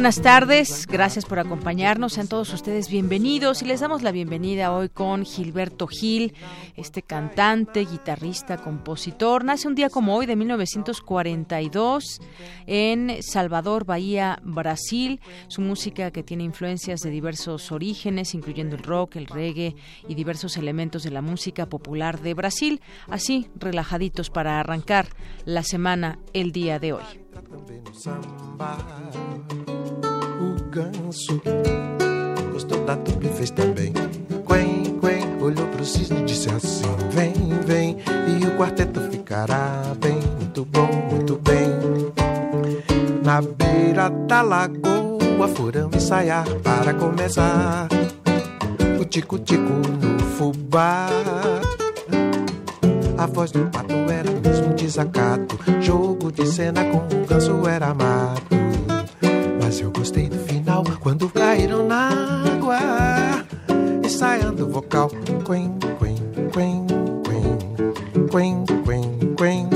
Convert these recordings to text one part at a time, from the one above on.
Buenas tardes. Gracias por acompañarnos. Sean todos ustedes bienvenidos y les damos la bienvenida hoy con Gilberto Gil, este cantante, guitarrista, compositor. Nace un día como hoy de 1942 en Salvador, Bahía, Brasil. Su música que tiene influencias de diversos orígenes, incluyendo el rock, el reggae y diversos elementos de la música popular de Brasil. Así, relajaditos para arrancar la semana el día de hoy. Ganso gostou da dupla e fez também. Quen, quen, olhou pro cisne e disse assim: Vem, vem, e o quarteto ficará bem, muito bom, muito bem. Na beira da lagoa foram ensaiar para começar o tico-tico no fubá. A voz do pato era mesmo desacato. Jogo de cena com o ganso era mato. Mas eu gostei do final quando caíram na água. Ensaiando o vocal. Quen, quen, quen, quen. Quen, quen, quen.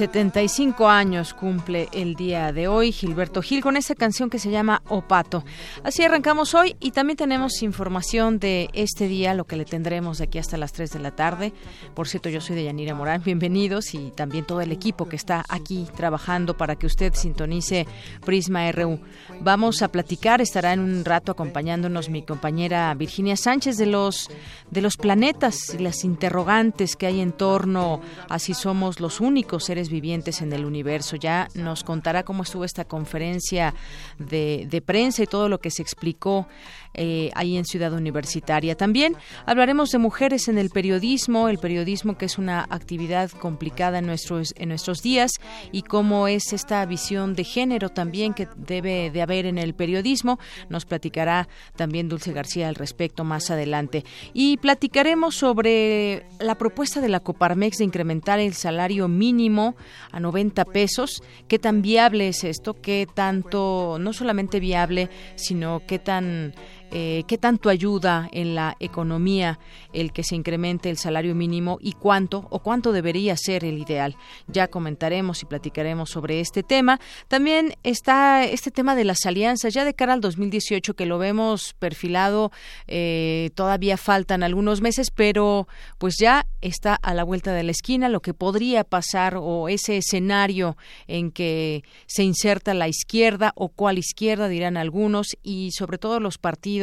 75 años cumple el día de hoy Gilberto Gil con esa canción que se llama Opato. Así arrancamos hoy y también tenemos información de este día, lo que le tendremos de aquí hasta las 3 de la tarde. Por cierto, yo soy de Yanira Morán, bienvenidos y también todo el equipo que está aquí trabajando para que usted sintonice Prisma RU. Vamos a platicar, estará en un rato acompañándonos mi compañera Virginia Sánchez de los de los planetas y las interrogantes que hay en torno a si somos los únicos seres vivientes en el universo. Ya nos contará cómo estuvo esta conferencia de, de prensa y todo lo que se explicó eh, ahí en Ciudad Universitaria. También hablaremos de mujeres en el periodismo, el periodismo que es una actividad complicada en nuestros, en nuestros días y cómo es esta visión de género también que debe de haber en el periodismo. Nos platicará también Dulce García al respecto más adelante. Y platicaremos sobre la propuesta de la Coparmex de incrementar el salario mínimo a 90 pesos. ¿Qué tan viable es esto? ¿Qué tanto, no solamente viable, sino qué tan eh, qué tanto ayuda en la economía el que se incremente el salario mínimo y cuánto o cuánto debería ser el ideal. Ya comentaremos y platicaremos sobre este tema. También está este tema de las alianzas ya de cara al 2018 que lo vemos perfilado. Eh, todavía faltan algunos meses, pero pues ya está a la vuelta de la esquina lo que podría pasar o ese escenario en que se inserta la izquierda o cuál izquierda dirán algunos y sobre todo los partidos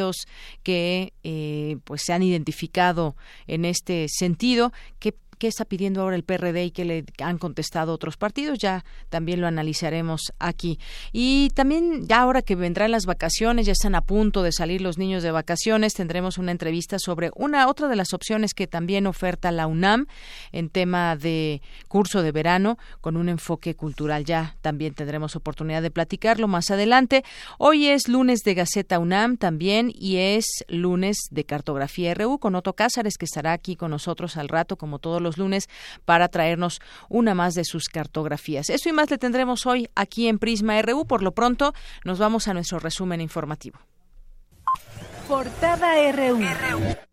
que eh, pues se han identificado en este sentido que qué está pidiendo ahora el PRD y qué le han contestado otros partidos. Ya también lo analizaremos aquí. Y también ya ahora que vendrán las vacaciones, ya están a punto de salir los niños de vacaciones, tendremos una entrevista sobre una otra de las opciones que también oferta la UNAM en tema de curso de verano con un enfoque cultural. Ya también tendremos oportunidad de platicarlo más adelante. Hoy es lunes de Gaceta UNAM también y es lunes de Cartografía RU con Otto Cázares que estará aquí con nosotros al rato como todos los los lunes para traernos una más de sus cartografías. Eso y más le tendremos hoy aquí en Prisma RU. Por lo pronto, nos vamos a nuestro resumen informativo. Portada RU.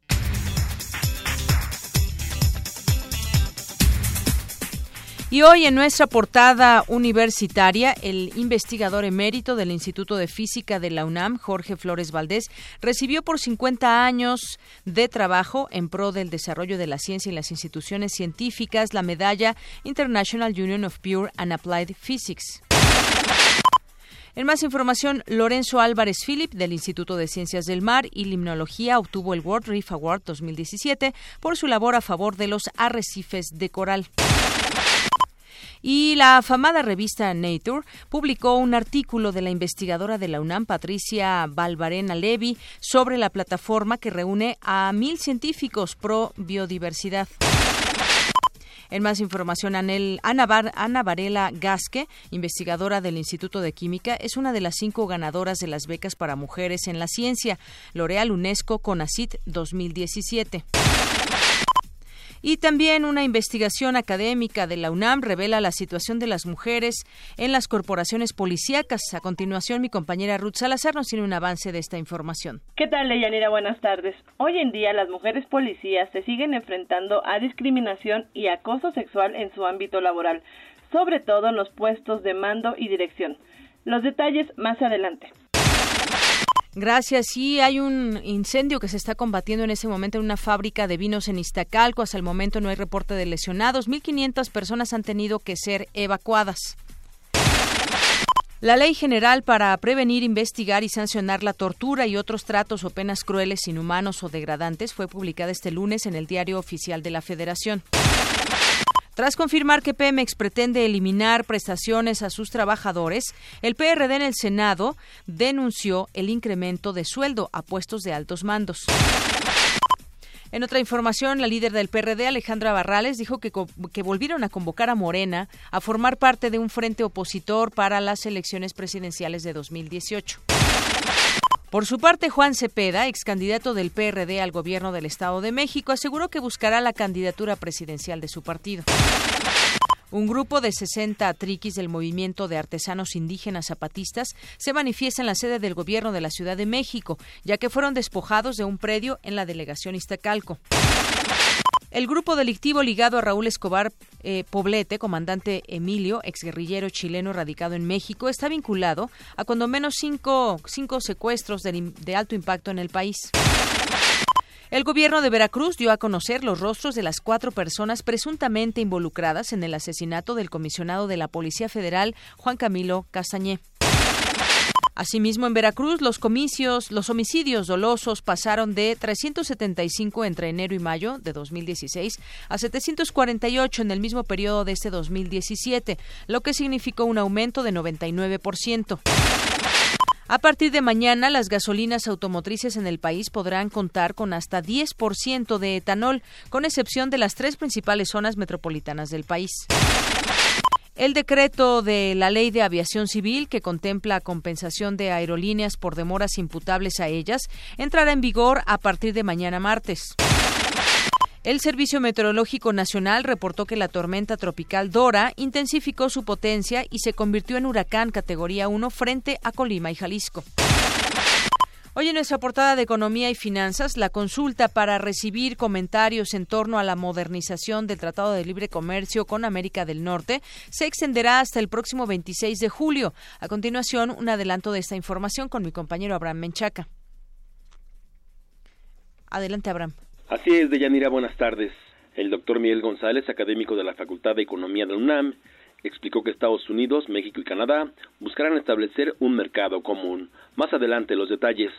Y hoy en nuestra portada universitaria, el investigador emérito del Instituto de Física de la UNAM, Jorge Flores Valdés, recibió por 50 años de trabajo en pro del desarrollo de la ciencia y las instituciones científicas la medalla International Union of Pure and Applied Physics. En más información, Lorenzo Álvarez Philip del Instituto de Ciencias del Mar y Limnología obtuvo el World Reef Award 2017 por su labor a favor de los arrecifes de coral. Y la afamada revista Nature publicó un artículo de la investigadora de la UNAM, Patricia Balvarena Levy, sobre la plataforma que reúne a mil científicos pro biodiversidad. En más información, Ana, Ana Varela Gasque, investigadora del Instituto de Química, es una de las cinco ganadoras de las becas para mujeres en la ciencia, L'Oreal UNESCO CONACIT 2017. Y también una investigación académica de la UNAM revela la situación de las mujeres en las corporaciones policíacas. A continuación, mi compañera Ruth Salazar nos tiene un avance de esta información. ¿Qué tal, Leyanira? Buenas tardes. Hoy en día las mujeres policías se siguen enfrentando a discriminación y acoso sexual en su ámbito laboral, sobre todo en los puestos de mando y dirección. Los detalles más adelante. Gracias. Sí, hay un incendio que se está combatiendo en ese momento en una fábrica de vinos en Iztacalco. Hasta el momento no hay reporte de lesionados. 1.500 personas han tenido que ser evacuadas. La Ley General para prevenir, investigar y sancionar la tortura y otros tratos o penas crueles, inhumanos o degradantes fue publicada este lunes en el Diario Oficial de la Federación. Tras confirmar que Pemex pretende eliminar prestaciones a sus trabajadores, el PRD en el Senado denunció el incremento de sueldo a puestos de altos mandos. En otra información, la líder del PRD, Alejandra Barrales, dijo que, que, volvieron a convocar a Morena a formar parte de un frente opositor para las elecciones presidenciales de 2018. Por su parte, Juan Cepeda, ex candidato del PRD al gobierno del Estado de México, aseguró que buscará la candidatura presidencial de su partido. Un grupo de 60 triquis del movimiento de artesanos indígenas zapatistas se manifiesta en la sede del gobierno de la Ciudad de México, ya que fueron despojados de un predio en la delegación Iztacalco. El grupo delictivo ligado a Raúl Escobar eh, Poblete, comandante Emilio, exguerrillero chileno radicado en México, está vinculado a cuando menos cinco, cinco secuestros de, de alto impacto en el país. El gobierno de Veracruz dio a conocer los rostros de las cuatro personas presuntamente involucradas en el asesinato del comisionado de la Policía Federal, Juan Camilo Castañé. Asimismo, en Veracruz, los comicios, los homicidios dolosos pasaron de 375 entre enero y mayo de 2016 a 748 en el mismo periodo de este 2017, lo que significó un aumento de 99%. A partir de mañana, las gasolinas automotrices en el país podrán contar con hasta 10% de etanol, con excepción de las tres principales zonas metropolitanas del país. El decreto de la Ley de Aviación Civil, que contempla compensación de aerolíneas por demoras imputables a ellas, entrará en vigor a partir de mañana martes. El Servicio Meteorológico Nacional reportó que la tormenta tropical Dora intensificó su potencia y se convirtió en huracán categoría 1 frente a Colima y Jalisco. Hoy en nuestra portada de Economía y Finanzas, la consulta para recibir comentarios en torno a la modernización del Tratado de Libre Comercio con América del Norte se extenderá hasta el próximo 26 de julio. A continuación, un adelanto de esta información con mi compañero Abraham Menchaca. Adelante, Abraham. Así es, Deyanira, buenas tardes. El doctor Miguel González, académico de la Facultad de Economía de UNAM, explicó que Estados Unidos, México y Canadá buscarán establecer un mercado común. Más adelante los detalles.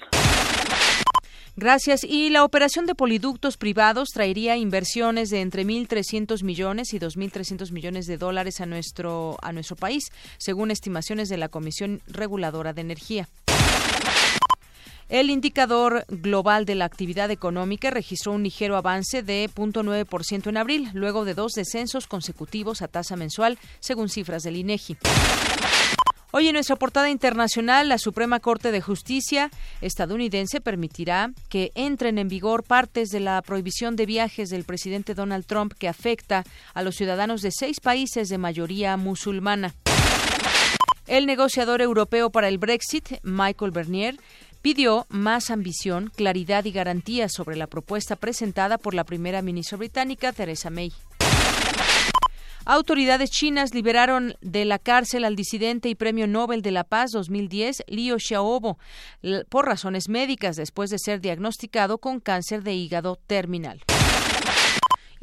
Gracias. Y la operación de poliductos privados traería inversiones de entre 1.300 millones y 2.300 millones de dólares a nuestro, a nuestro país, según estimaciones de la Comisión Reguladora de Energía. El indicador global de la actividad económica registró un ligero avance de 0.9% en abril, luego de dos descensos consecutivos a tasa mensual, según cifras del INEGI. Hoy en nuestra portada internacional, la Suprema Corte de Justicia estadounidense permitirá que entren en vigor partes de la prohibición de viajes del presidente Donald Trump que afecta a los ciudadanos de seis países de mayoría musulmana. El negociador europeo para el Brexit, Michael Bernier, pidió más ambición, claridad y garantías sobre la propuesta presentada por la primera ministra británica, Theresa May. Autoridades chinas liberaron de la cárcel al disidente y Premio Nobel de la Paz 2010, Liu Xiaobo, por razones médicas después de ser diagnosticado con cáncer de hígado terminal.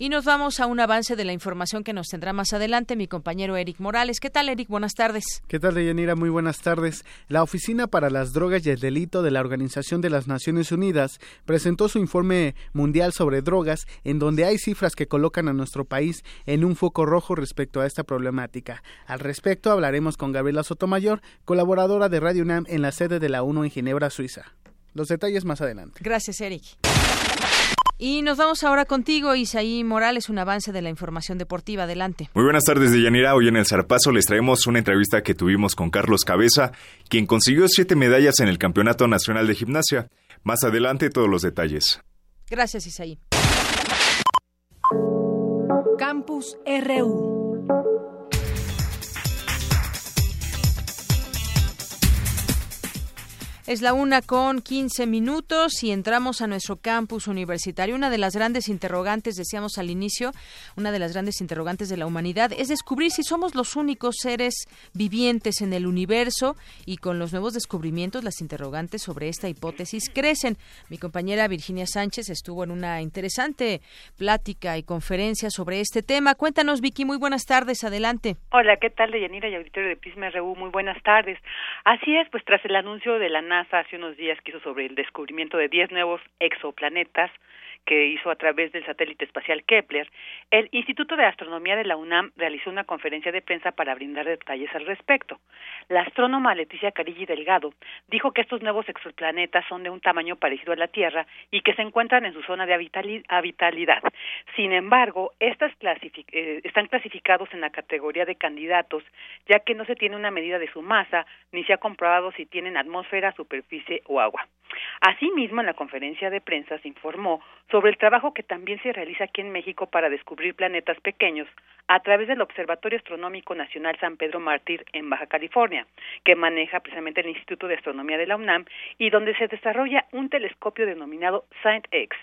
Y nos vamos a un avance de la información que nos tendrá más adelante mi compañero Eric Morales. ¿Qué tal, Eric? Buenas tardes. ¿Qué tal, Deyanira? Muy buenas tardes. La Oficina para las Drogas y el Delito de la Organización de las Naciones Unidas presentó su informe mundial sobre drogas, en donde hay cifras que colocan a nuestro país en un foco rojo respecto a esta problemática. Al respecto, hablaremos con Gabriela Sotomayor, colaboradora de Radio UNAM en la sede de la UNO en Ginebra, Suiza. Los detalles más adelante. Gracias, Eric. Y nos vamos ahora contigo, Isaí Morales, un avance de la información deportiva. Adelante. Muy buenas tardes, Deyanira. Hoy en el Zarpazo les traemos una entrevista que tuvimos con Carlos Cabeza, quien consiguió siete medallas en el Campeonato Nacional de Gimnasia. Más adelante, todos los detalles. Gracias, Isaí. Campus RU. Es la una con 15 minutos y entramos a nuestro campus universitario. Una de las grandes interrogantes, decíamos al inicio, una de las grandes interrogantes de la humanidad es descubrir si somos los únicos seres vivientes en el universo y con los nuevos descubrimientos las interrogantes sobre esta hipótesis crecen. Mi compañera Virginia Sánchez estuvo en una interesante plática y conferencia sobre este tema. Cuéntanos, Vicky, muy buenas tardes, adelante. Hola, ¿qué tal, Deyanira y auditorio de Prisma RU? Muy buenas tardes. Así es, pues tras el anuncio de la NASA hace unos días que hizo sobre el descubrimiento de 10 nuevos exoplanetas que hizo a través del satélite espacial Kepler, el Instituto de Astronomía de la UNAM realizó una conferencia de prensa para brindar detalles al respecto. La astrónoma Leticia Carilli Delgado dijo que estos nuevos exoplanetas son de un tamaño parecido a la Tierra y que se encuentran en su zona de habitabilidad. Sin embargo, estas eh, están clasificados en la categoría de candidatos, ya que no se tiene una medida de su masa ni se ha comprobado si tienen atmósfera, superficie o agua. Asimismo, en la conferencia de prensa se informó sobre el trabajo que también se realiza aquí en México para descubrir planetas pequeños a través del Observatorio Astronómico Nacional San Pedro Mártir en Baja California, que maneja precisamente el Instituto de Astronomía de la UNAM y donde se desarrolla un telescopio denominado ScientX.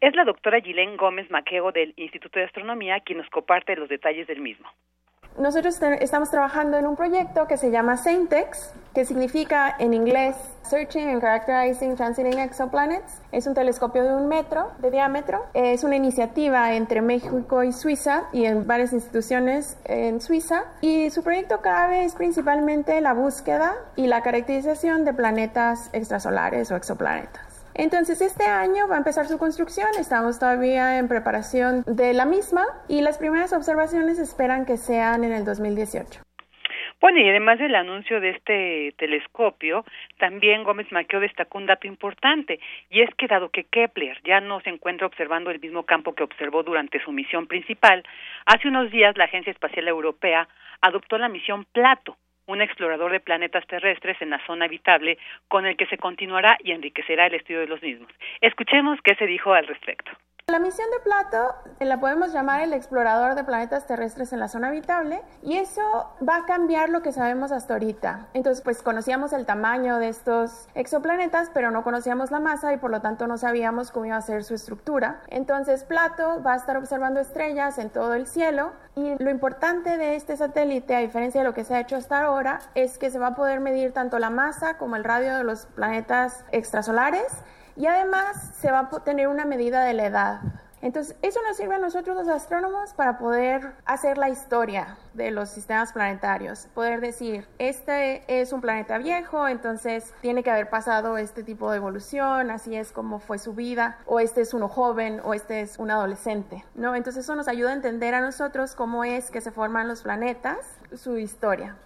Es la doctora Gilén Gómez Maqueo del Instituto de Astronomía quien nos comparte los detalles del mismo. Nosotros estamos trabajando en un proyecto que se llama SAINTEX, que significa en inglés Searching and Characterizing Transiting Exoplanets. Es un telescopio de un metro de diámetro. Es una iniciativa entre México y Suiza y en varias instituciones en Suiza. Y su proyecto cabe es principalmente la búsqueda y la caracterización de planetas extrasolares o exoplanetas. Entonces este año va a empezar su construcción, estamos todavía en preparación de la misma y las primeras observaciones esperan que sean en el 2018. Bueno, y además del anuncio de este telescopio, también Gómez Maqueo destacó un dato importante, y es que dado que Kepler ya no se encuentra observando el mismo campo que observó durante su misión principal, hace unos días la Agencia Espacial Europea adoptó la misión Plato, un explorador de planetas terrestres en la zona habitable con el que se continuará y enriquecerá el estudio de los mismos. Escuchemos qué se dijo al respecto. La misión de Plato eh, la podemos llamar el explorador de planetas terrestres en la zona habitable y eso va a cambiar lo que sabemos hasta ahorita. Entonces, pues conocíamos el tamaño de estos exoplanetas, pero no conocíamos la masa y por lo tanto no sabíamos cómo iba a ser su estructura. Entonces, Plato va a estar observando estrellas en todo el cielo y lo importante de este satélite, a diferencia de lo que se ha hecho hasta ahora, es que se va a poder medir tanto la masa como el radio de los planetas extrasolares y además se va a tener una medida de la edad. Entonces, eso nos sirve a nosotros los astrónomos para poder hacer la historia de los sistemas planetarios, poder decir, este es un planeta viejo, entonces tiene que haber pasado este tipo de evolución, así es como fue su vida, o este es uno joven, o este es un adolescente, ¿no? Entonces eso nos ayuda a entender a nosotros cómo es que se forman los planetas, su historia.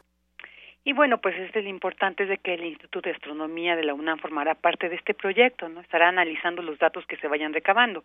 Y bueno, pues es lo importante de que el Instituto de Astronomía de la UNAM formará parte de este proyecto, ¿no? Estará analizando los datos que se vayan recabando.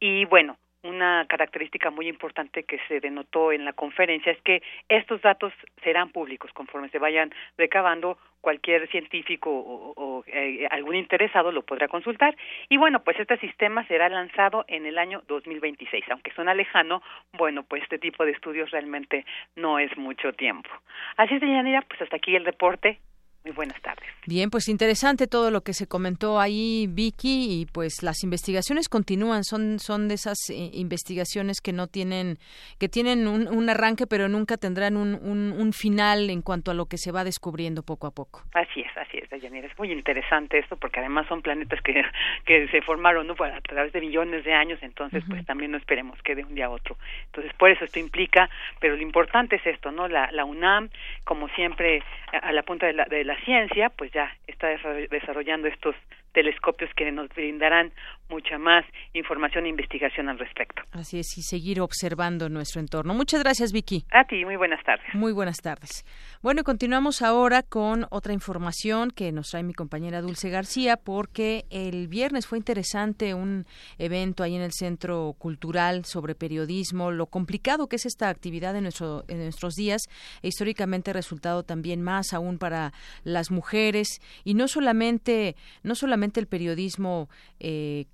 Y bueno, una característica muy importante que se denotó en la conferencia es que estos datos serán públicos conforme se vayan recabando. Cualquier científico o, eh, algún interesado lo podrá consultar. Y bueno pues este sistema será lanzado en el año 2026 aunque suena lejano bueno pues este tipo de estudios realmente no es mucho tiempo. Así es Yanira pues hasta aquí el reporte muy buenas tardes. Bien, pues interesante todo lo que se comentó ahí, Vicky, y pues las investigaciones continúan, son, son de esas eh, investigaciones que no tienen, que tienen un, arranque, pero nunca tendrán un, un, final en cuanto a lo que se va descubriendo poco a poco. Así es, así es, Dayanira. Es muy interesante esto porque además son planetas que, que se formaron ¿no? a través de millones de años, entonces pues también no esperemos que de un día a otro. Entonces, por eso esto implica, pero lo importante es esto, ¿no? La, la UNAM, como siempre, a, la punta de la, de la ciencia, pues ya está desarrollando estos telescopios que nos brindarán mucha más información e investigación al respecto. Así es, y seguir observando nuestro entorno. Muchas gracias, Vicky. A ti, muy buenas tardes. Muy buenas tardes. Bueno, continuamos ahora con otra información que nos trae mi compañera Dulce García, porque el viernes fue interesante un evento ahí en el Centro Cultural sobre periodismo, lo complicado que es esta actividad en, nuestro, en nuestros días e históricamente resultado también más aún para las mujeres y no solamente, no solamente el periodismo eh,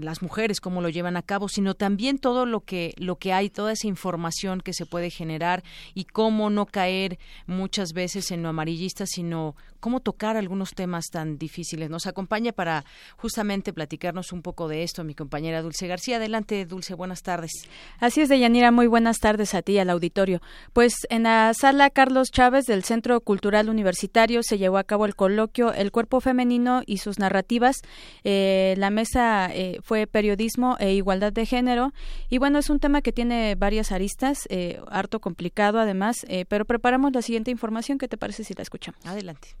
las mujeres cómo lo llevan a cabo, sino también todo lo que lo que hay, toda esa información que se puede generar y cómo no caer muchas veces en lo amarillista, sino cómo tocar algunos temas tan difíciles. Nos acompaña para justamente platicarnos un poco de esto mi compañera Dulce García. Adelante, Dulce, buenas tardes. Así es, Deyanira, muy buenas tardes a ti al auditorio. Pues en la sala Carlos Chávez del Centro Cultural Universitario se llevó a cabo el coloquio El cuerpo femenino y sus narrativas. Eh, la mesa eh, fue periodismo e igualdad de género. Y bueno, es un tema que tiene varias aristas, eh, harto complicado además, eh, pero preparamos la siguiente información. ¿Qué te parece si la escuchamos? Adelante.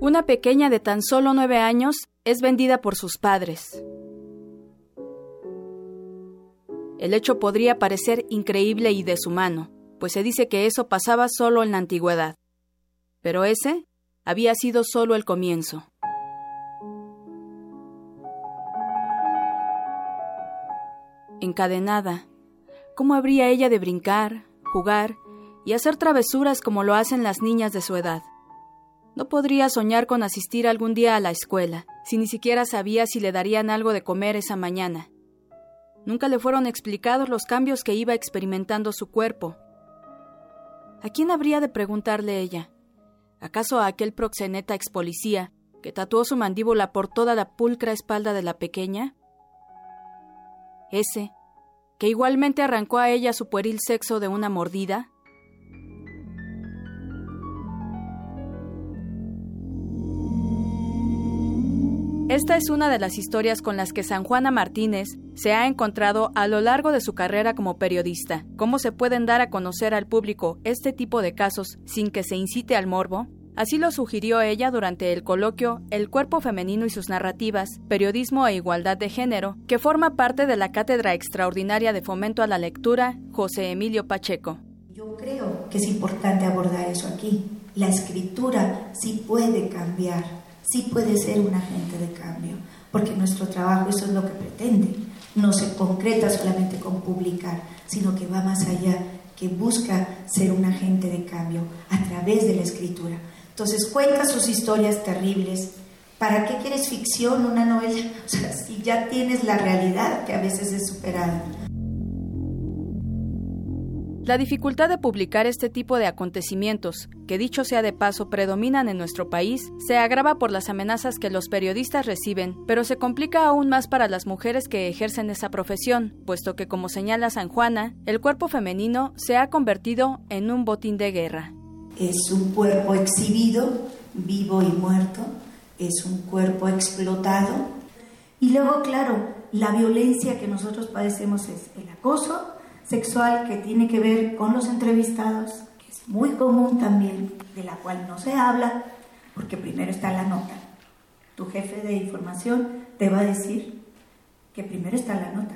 Una pequeña de tan solo nueve años es vendida por sus padres. El hecho podría parecer increíble y deshumano, pues se dice que eso pasaba solo en la antigüedad. Pero ese había sido solo el comienzo. Encadenada, ¿cómo habría ella de brincar, jugar y hacer travesuras como lo hacen las niñas de su edad? No podría soñar con asistir algún día a la escuela, si ni siquiera sabía si le darían algo de comer esa mañana. Nunca le fueron explicados los cambios que iba experimentando su cuerpo. ¿A quién habría de preguntarle ella? ¿Acaso a aquel proxeneta ex policía que tatuó su mandíbula por toda la pulcra espalda de la pequeña? Ese, que igualmente arrancó a ella su pueril sexo de una mordida? Esta es una de las historias con las que San Juana Martínez se ha encontrado a lo largo de su carrera como periodista. ¿Cómo se pueden dar a conocer al público este tipo de casos sin que se incite al morbo? Así lo sugirió ella durante el coloquio El cuerpo femenino y sus narrativas, periodismo e igualdad de género, que forma parte de la Cátedra Extraordinaria de Fomento a la Lectura, José Emilio Pacheco. Yo creo que es importante abordar eso aquí. La escritura sí puede cambiar sí puede ser un agente de cambio, porque nuestro trabajo eso es lo que pretende. No se concreta solamente con publicar, sino que va más allá, que busca ser un agente de cambio a través de la escritura. Entonces cuenta sus historias terribles. ¿Para qué quieres ficción, una novela? O sea, si ya tienes la realidad que a veces es superada. La dificultad de publicar este tipo de acontecimientos, que dicho sea de paso predominan en nuestro país, se agrava por las amenazas que los periodistas reciben, pero se complica aún más para las mujeres que ejercen esa profesión, puesto que, como señala San Juana, el cuerpo femenino se ha convertido en un botín de guerra. Es un cuerpo exhibido, vivo y muerto, es un cuerpo explotado. Y luego, claro, la violencia que nosotros padecemos es el acoso, sexual que tiene que ver con los entrevistados, que es muy común también, de la cual no se habla, porque primero está la nota. Tu jefe de información te va a decir que primero está la nota.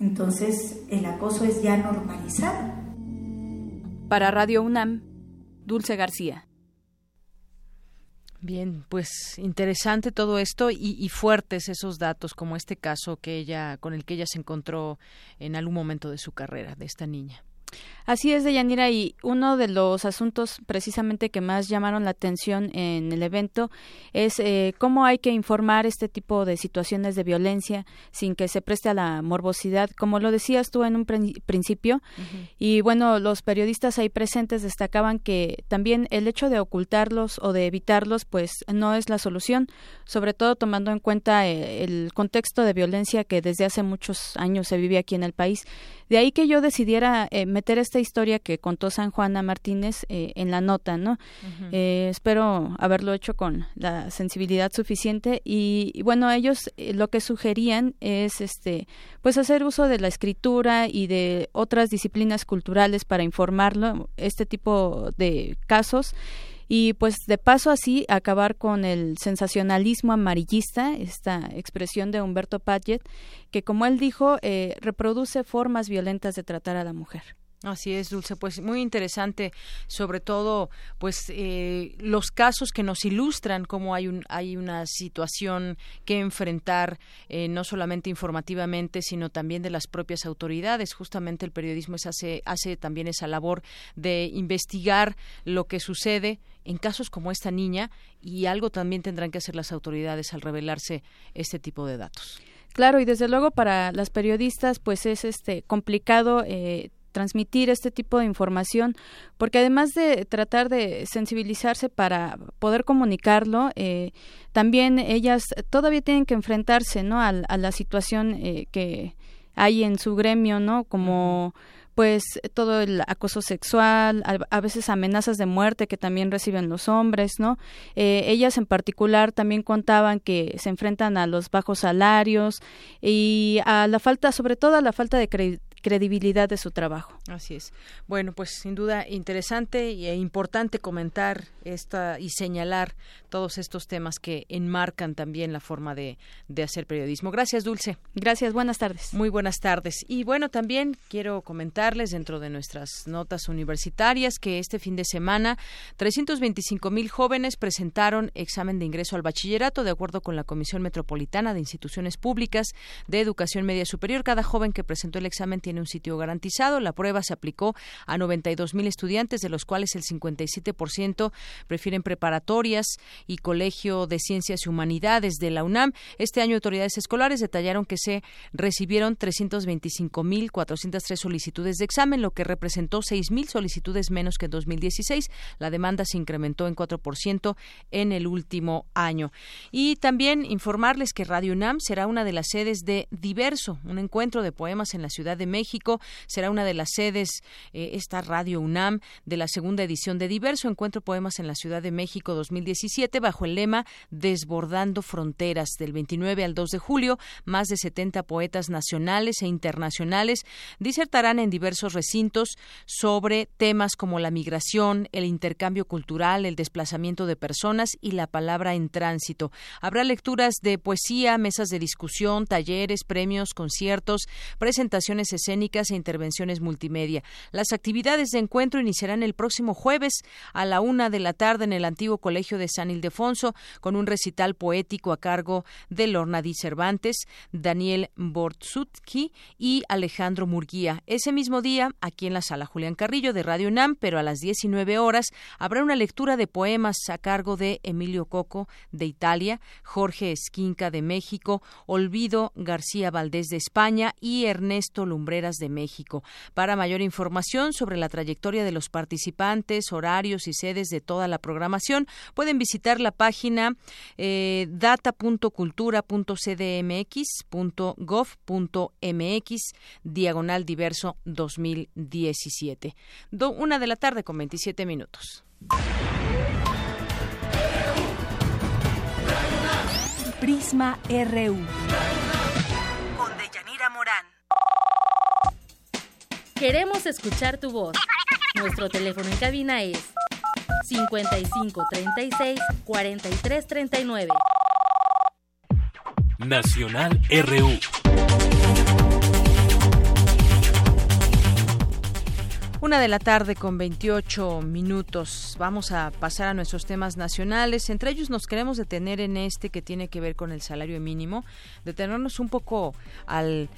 Entonces el acoso es ya normalizado. Para Radio UNAM, Dulce García. Bien, pues interesante todo esto y, y, fuertes esos datos, como este caso que ella, con el que ella se encontró en algún momento de su carrera, de esta niña. Así es, Deyanira, y uno de los asuntos precisamente que más llamaron la atención en el evento es eh, cómo hay que informar este tipo de situaciones de violencia sin que se preste a la morbosidad, como lo decías tú en un principio. Y bueno, los periodistas ahí presentes destacaban que también el hecho de ocultarlos o de evitarlos, pues no es la solución, sobre todo tomando en cuenta eh, el contexto de violencia que desde hace muchos años se vive aquí en el país. De ahí que yo decidiera eh, meter esta historia que contó San Juana Martínez eh, en la nota, ¿no? Eh, espero haberlo hecho con la sensibilidad suficiente y, bueno, ellos eh, lo que sugerían es, este, pues hacer uso de la escritura y de otras disciplinas culturales para informarlo, este tipo de casos y pues de paso así acabar con el sensacionalismo amarillista, esta expresión de Humberto Paget, que como él dijo, reproduce formas violentas de tratar a la mujer. Así es, Dulce, pues muy interesante, sobre todo, pues eh, los casos que nos ilustran cómo hay un hay una situación que enfrentar, eh, no solamente informativamente, sino también de las propias autoridades. Justamente el periodismo hace hace también esa labor de investigar lo que sucede en casos como esta niña y algo también tendrán que hacer las autoridades al revelarse este tipo de datos. Claro, y desde luego para las periodistas, pues es este complicado eh, transmitir este tipo de información, porque además de tratar de sensibilizarse para poder comunicarlo, eh, también ellas todavía tienen que enfrentarse, ¿no? A, la situación eh, que hay en su gremio, ¿no? Como pues todo el acoso sexual, a, veces amenazas de muerte que también reciben los hombres, ¿no? Eh, ellas en particular también contaban que se enfrentan a los bajos salarios y a la falta, sobre todo a la falta de credibilidad de su trabajo. Así es. Bueno, pues sin duda interesante e importante comentar esta y señalar todos estos temas que enmarcan también la forma de, de hacer periodismo. Gracias, Dulce. Gracias, buenas tardes. Muy buenas tardes. Y bueno, también quiero comentarles dentro de nuestras notas universitarias que este fin de semana 325 mil jóvenes presentaron examen de ingreso al bachillerato de acuerdo con la Comisión Metropolitana de Instituciones Públicas de Educación Media Superior. Cada joven que presentó el examen tiene un sitio garantizado. La prueba se aplicó a 92 mil estudiantes, de los cuales el 57% prefieren preparatorias y Colegio de Ciencias y Humanidades de la UNAM. Este año autoridades escolares detallaron que se recibieron 325 mil 403 solicitudes de examen, lo que representó 6 mil solicitudes menos que en 2016. La demanda se incrementó en 4% en el último año. Y también informarles que Radio UNAM será una de las sedes de Diverso, un encuentro de poemas en la Ciudad de México México. Será una de las sedes, eh, esta Radio UNAM, de la segunda edición de Diverso Encuentro Poemas en la Ciudad de México 2017, bajo el lema Desbordando Fronteras, del 29 al 2 de julio. Más de 70 poetas nacionales e internacionales disertarán en diversos recintos sobre temas como la migración, el intercambio cultural, el desplazamiento de personas y la palabra en tránsito. Habrá lecturas de poesía, mesas de discusión, talleres, premios, conciertos, presentaciones e intervenciones multimedia. Las actividades de encuentro iniciarán el próximo jueves a la una de la tarde en el antiguo Colegio de San Ildefonso con un recital poético a cargo de Lorna Di Cervantes, Daniel Bortsutki y Alejandro Murguía. Ese mismo día, aquí en la sala Julián Carrillo de Radio UNAM, pero a las 19 horas, habrá una lectura de poemas a cargo de Emilio Coco de Italia, Jorge Esquinca de México, Olvido García Valdés de España y Ernesto Lumbre de México. Para mayor información sobre la trayectoria de los participantes, horarios y sedes de toda la programación, pueden visitar la página eh, data.cultura.cdmx.gov.mx diagonal diverso 2017. una de la tarde con 27 minutos. Prisma RU. Con Deyanira Morán. Queremos escuchar tu voz. Nuestro teléfono en cabina es 55 36 43 39. Nacional RU. Una de la tarde con 28 minutos. Vamos a pasar a nuestros temas nacionales. Entre ellos nos queremos detener en este que tiene que ver con el salario mínimo, detenernos un poco al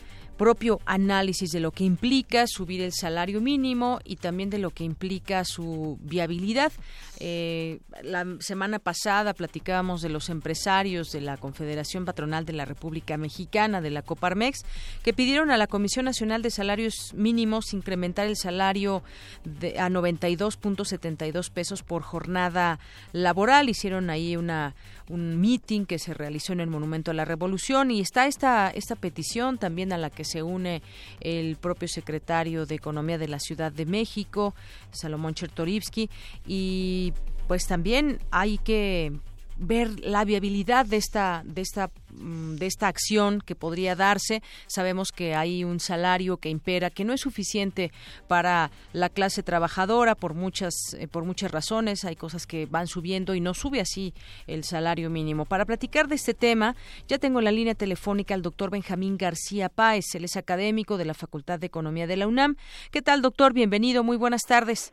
propio análisis de lo que implica subir el salario mínimo y también de lo que implica su viabilidad. Eh, la semana pasada platicábamos de los empresarios de la Confederación Patronal de la República Mexicana, de la Coparmex, que pidieron a la Comisión Nacional de Salarios Mínimos incrementar el salario de, a 92.72 pesos por jornada laboral. Hicieron ahí una un meeting que se realizó en el Monumento a la Revolución y está esta esta petición también a la que se une el propio secretario de Economía de la Ciudad de México, Salomón Chertorivsky y pues también hay que ver la viabilidad de esta de esta mm, de esta acción que podría darse. Sabemos que hay un salario que impera que no es suficiente para la clase trabajadora por muchas eh, por muchas razones. Hay cosas que van subiendo y no sube así el salario mínimo. Para platicar de este tema ya tengo la línea telefónica al doctor Benjamín García Páez. Él es académico de la Facultad de Economía de la UNAM. Qué tal doctor bienvenido. Muy buenas tardes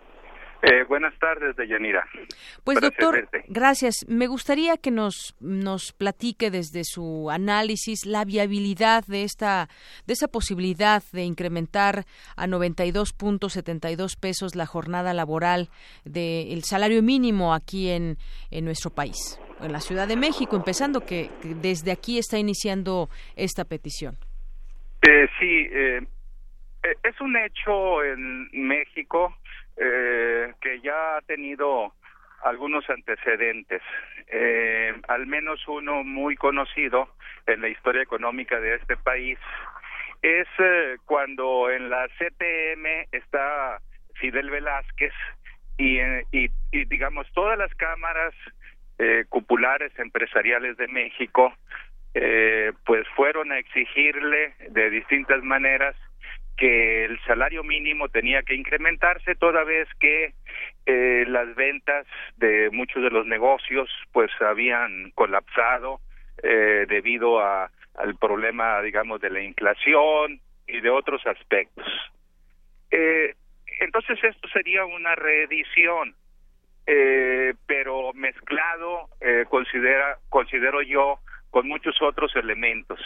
eh, buenas tardes, Deyanira. Pues doctor, gracias. Me gustaría que nos nos platique desde su análisis la viabilidad de esta de esa posibilidad de incrementar a 92.72 pesos la jornada laboral del salario mínimo aquí en, en nuestro país, en la Ciudad de México, empezando que, desde aquí está iniciando esta petición. Eh, sí, eh, eh, es un hecho en México eh, que ya ha tenido algunos antecedentes, eh, al menos uno muy conocido en la historia económica de este país, es eh, cuando en la CTM está Fidel Velázquez y, y, y digamos todas las cámaras eh, cupulares empresariales de México eh, pues fueron a exigirle de distintas maneras que el salario mínimo tenía que incrementarse toda vez que eh, las ventas de muchos de los negocios pues habían colapsado eh, debido a, al problema digamos de la inflación y de otros aspectos. Eh, entonces esto sería una reedición eh, pero mezclado eh, considera considero yo con muchos otros elementos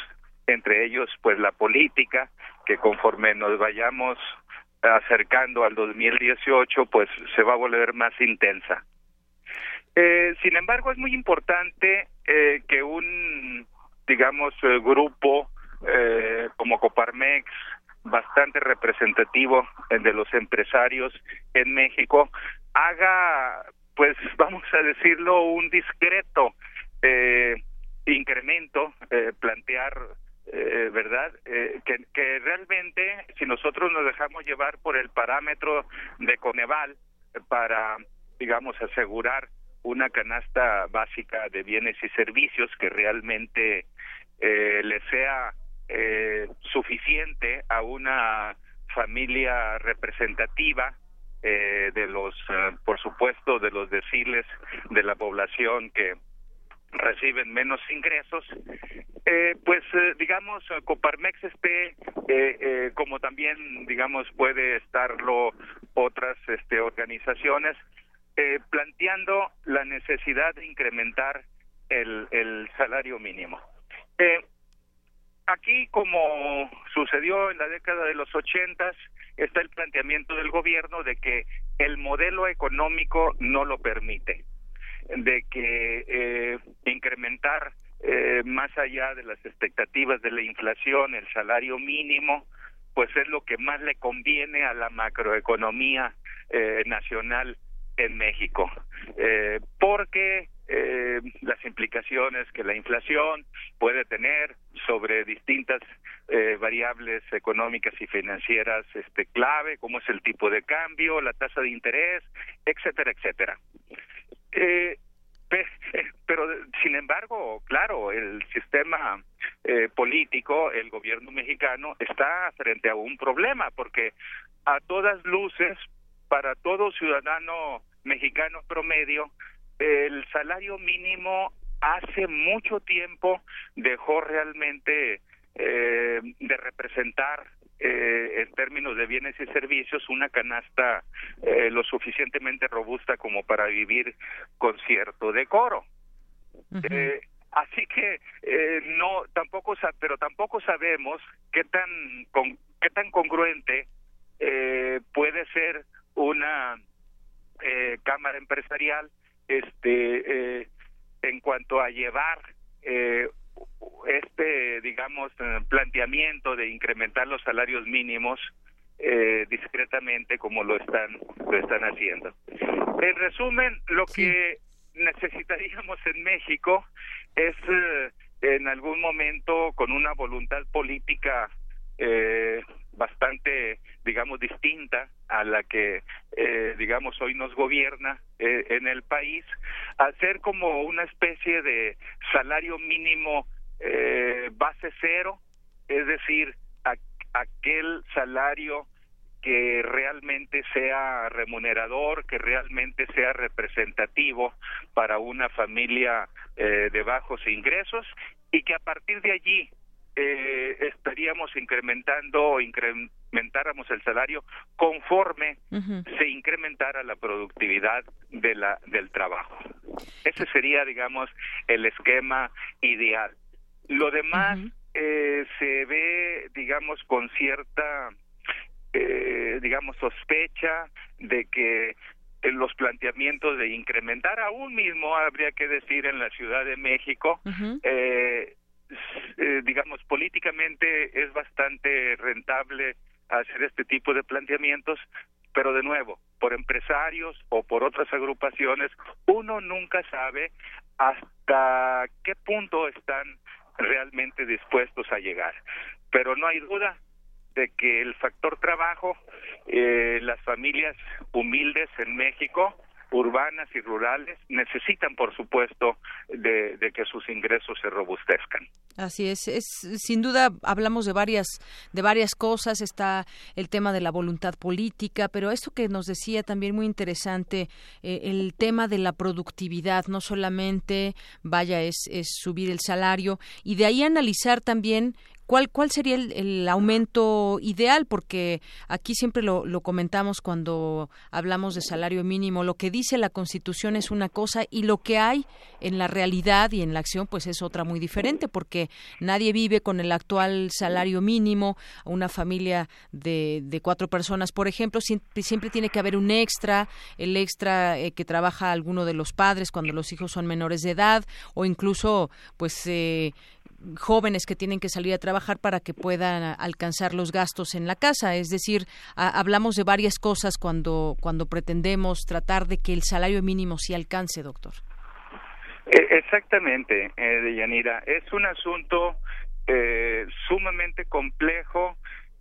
entre ellos pues la política, que conforme nos vayamos acercando al 2018, pues se va a volver más intensa. Eh, sin embargo, es muy importante eh, que un, digamos, eh, grupo eh, como Coparmex, bastante representativo de los empresarios en México, haga, pues vamos a decirlo, un discreto eh, incremento, eh, plantear eh, ¿verdad? Eh, que, realmente si nosotros nos dejamos llevar por el parámetro de Coneval para, digamos, asegurar una canasta básica de bienes y servicios que realmente eh, le sea eh, suficiente a una familia representativa eh, de los, eh, por supuesto, de los deciles de la población que reciben menos ingresos, eh, pues eh, digamos Coparmex esté eh, eh, como también digamos puede estarlo otras este organizaciones eh, planteando la necesidad de incrementar el, el salario mínimo. Aquí como sucedió en la década de los ochentas está el planteamiento del gobierno de que el modelo económico no lo permite de que eh, incrementar eh, más allá de las expectativas de la inflación el salario mínimo pues es lo que más le conviene a la macroeconomía eh, nacional en México. Eh, porque eh, las implicaciones que la inflación puede tener sobre distintas eh, variables económicas y financieras este clave como es el tipo de cambio la tasa de interés etcétera etcétera eh, pero sin embargo, claro, el sistema eh, político, el gobierno mexicano está frente a un problema porque a todas luces, para todo ciudadano mexicano promedio, el salario mínimo hace mucho tiempo dejó realmente eh, de representar eh, en términos de bienes y servicios una canasta eh, lo suficientemente robusta como para vivir con cierto decoro. eh, así que eh, no tampoco pero tampoco sabemos qué tan con, qué tan congruente eh, puede ser una eh, cámara empresarial este eh, en cuanto a llevar eh, este digamos eh, planteamiento de incrementar los salarios mínimos eh, discretamente como lo están lo están haciendo. En resumen lo que necesitaríamos en México es eh, en algún momento con una voluntad política eh, bastante digamos distinta a la que eh, digamos hoy nos gobierna eh, en el país hacer como una especie de salario mínimo eh, base cero es decir a- aquel salario que realmente sea remunerador, que realmente sea representativo para una familia eh, de bajos ingresos y que a partir de allí eh, estaríamos incrementando o incrementáramos el salario conforme se incrementara la productividad de la del trabajo. Ese sería, digamos, el esquema ideal. Lo demás eh, se ve, digamos, con cierta, eh, digamos, sospecha de que en los planteamientos de incrementar aún mismo, habría que decir, en la Ciudad de México, eh, eh, digamos, políticamente es bastante rentable hacer este tipo de planteamientos, pero de nuevo, por empresarios o por otras agrupaciones, uno nunca sabe hasta qué punto están realmente dispuestos a llegar. Pero no hay duda de que el factor trabajo, eh, las familias humildes en México, urbanas y rurales, necesitan, por supuesto, de, que sus ingresos se robustezcan. Así es, es sin duda hablamos de varias de varias cosas, está el tema de la voluntad política, pero esto que nos decía también muy interesante, eh, el tema de la productividad, no solamente vaya es, es subir el salario y de ahí analizar también ¿Cuál, ¿Cuál sería el, el aumento ideal? Porque aquí siempre lo, lo comentamos cuando hablamos de salario mínimo. Lo que dice la Constitución es una cosa y lo que hay en la realidad y en la acción pues es otra muy diferente porque nadie vive con el actual salario mínimo. Una familia de, de cuatro personas, por ejemplo, siempre, siempre tiene que haber un extra, el extra eh, que trabaja alguno de los padres cuando los hijos son menores de edad o incluso pues eh, jóvenes que tienen que salir a trabajar para que puedan alcanzar los gastos en la casa. Es decir, hablamos de varias cosas cuando, cuando pretendemos tratar de que el salario mínimo sí alcance, doctor. Eh, Exactamente, eh, Deyanira. Es un asunto eh, sumamente complejo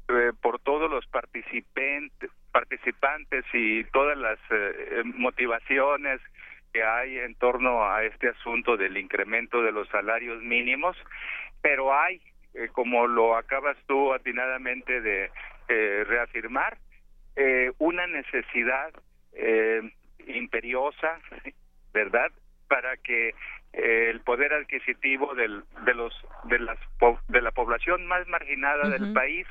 eh, por todos los participantes, participantes y todas las eh, motivaciones que hay en torno a este asunto del incremento de los salarios mínimos, pero hay, eh, como lo acabas tú atinadamente de eh, reafirmar, eh, una necesidad eh, imperiosa, ¿verdad?, para que el poder adquisitivo del, de los de las de la población más marginada del país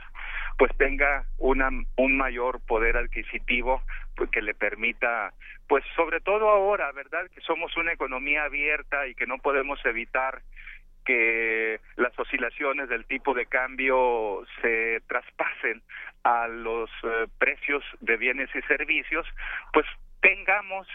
pues tenga una un mayor poder adquisitivo pues, que le permita pues sobre todo ahora verdad que somos una economía abierta y que no podemos evitar que las oscilaciones del tipo de cambio se traspasen a los eh, precios de bienes y servicios pues tengamos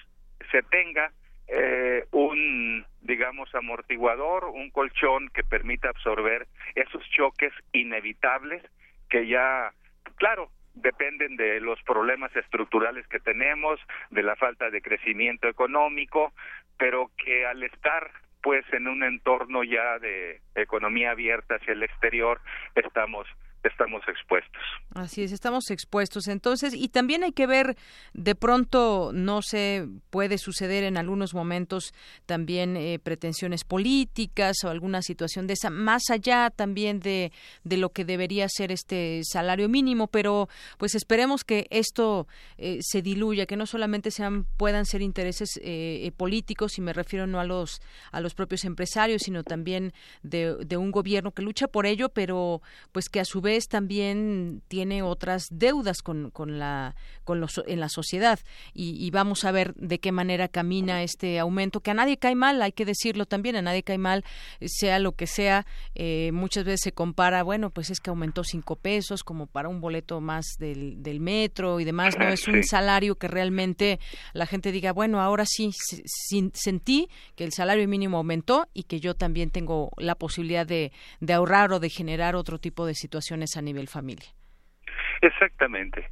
se tenga eh, un digamos amortiguador un colchón que permita absorber esos choques inevitables que ya claro dependen de los problemas estructurales que tenemos de la falta de crecimiento económico pero que al estar pues en un entorno ya de economía abierta hacia el exterior estamos estamos expuestos Así es, estamos expuestos. Entonces, y también hay que ver, de pronto, no sé, puede suceder en algunos momentos también eh, pretensiones políticas o alguna situación de esa, más allá también de, de lo que debería ser este salario mínimo, pero pues esperemos que esto eh, se diluya, que no solamente sean, puedan ser intereses eh, eh, políticos, y me refiero no a los, a los propios empresarios, sino también de, de un gobierno que lucha por ello, pero pues que a su vez vez también tiene otras deudas con, con la con los, en la sociedad. Y, vamos a ver de qué manera camina este aumento que a nadie cae mal hay que decirlo también a nadie cae mal sea lo que sea eh, muchas veces se compara bueno pues es que aumentó cinco pesos como para un boleto más del, del metro y demás no es un salario que realmente la gente diga bueno ahora sí sentí que el salario mínimo aumentó y que yo también tengo la posibilidad de, de ahorrar o de generar otro tipo de situaciones a nivel familia. Exactamente.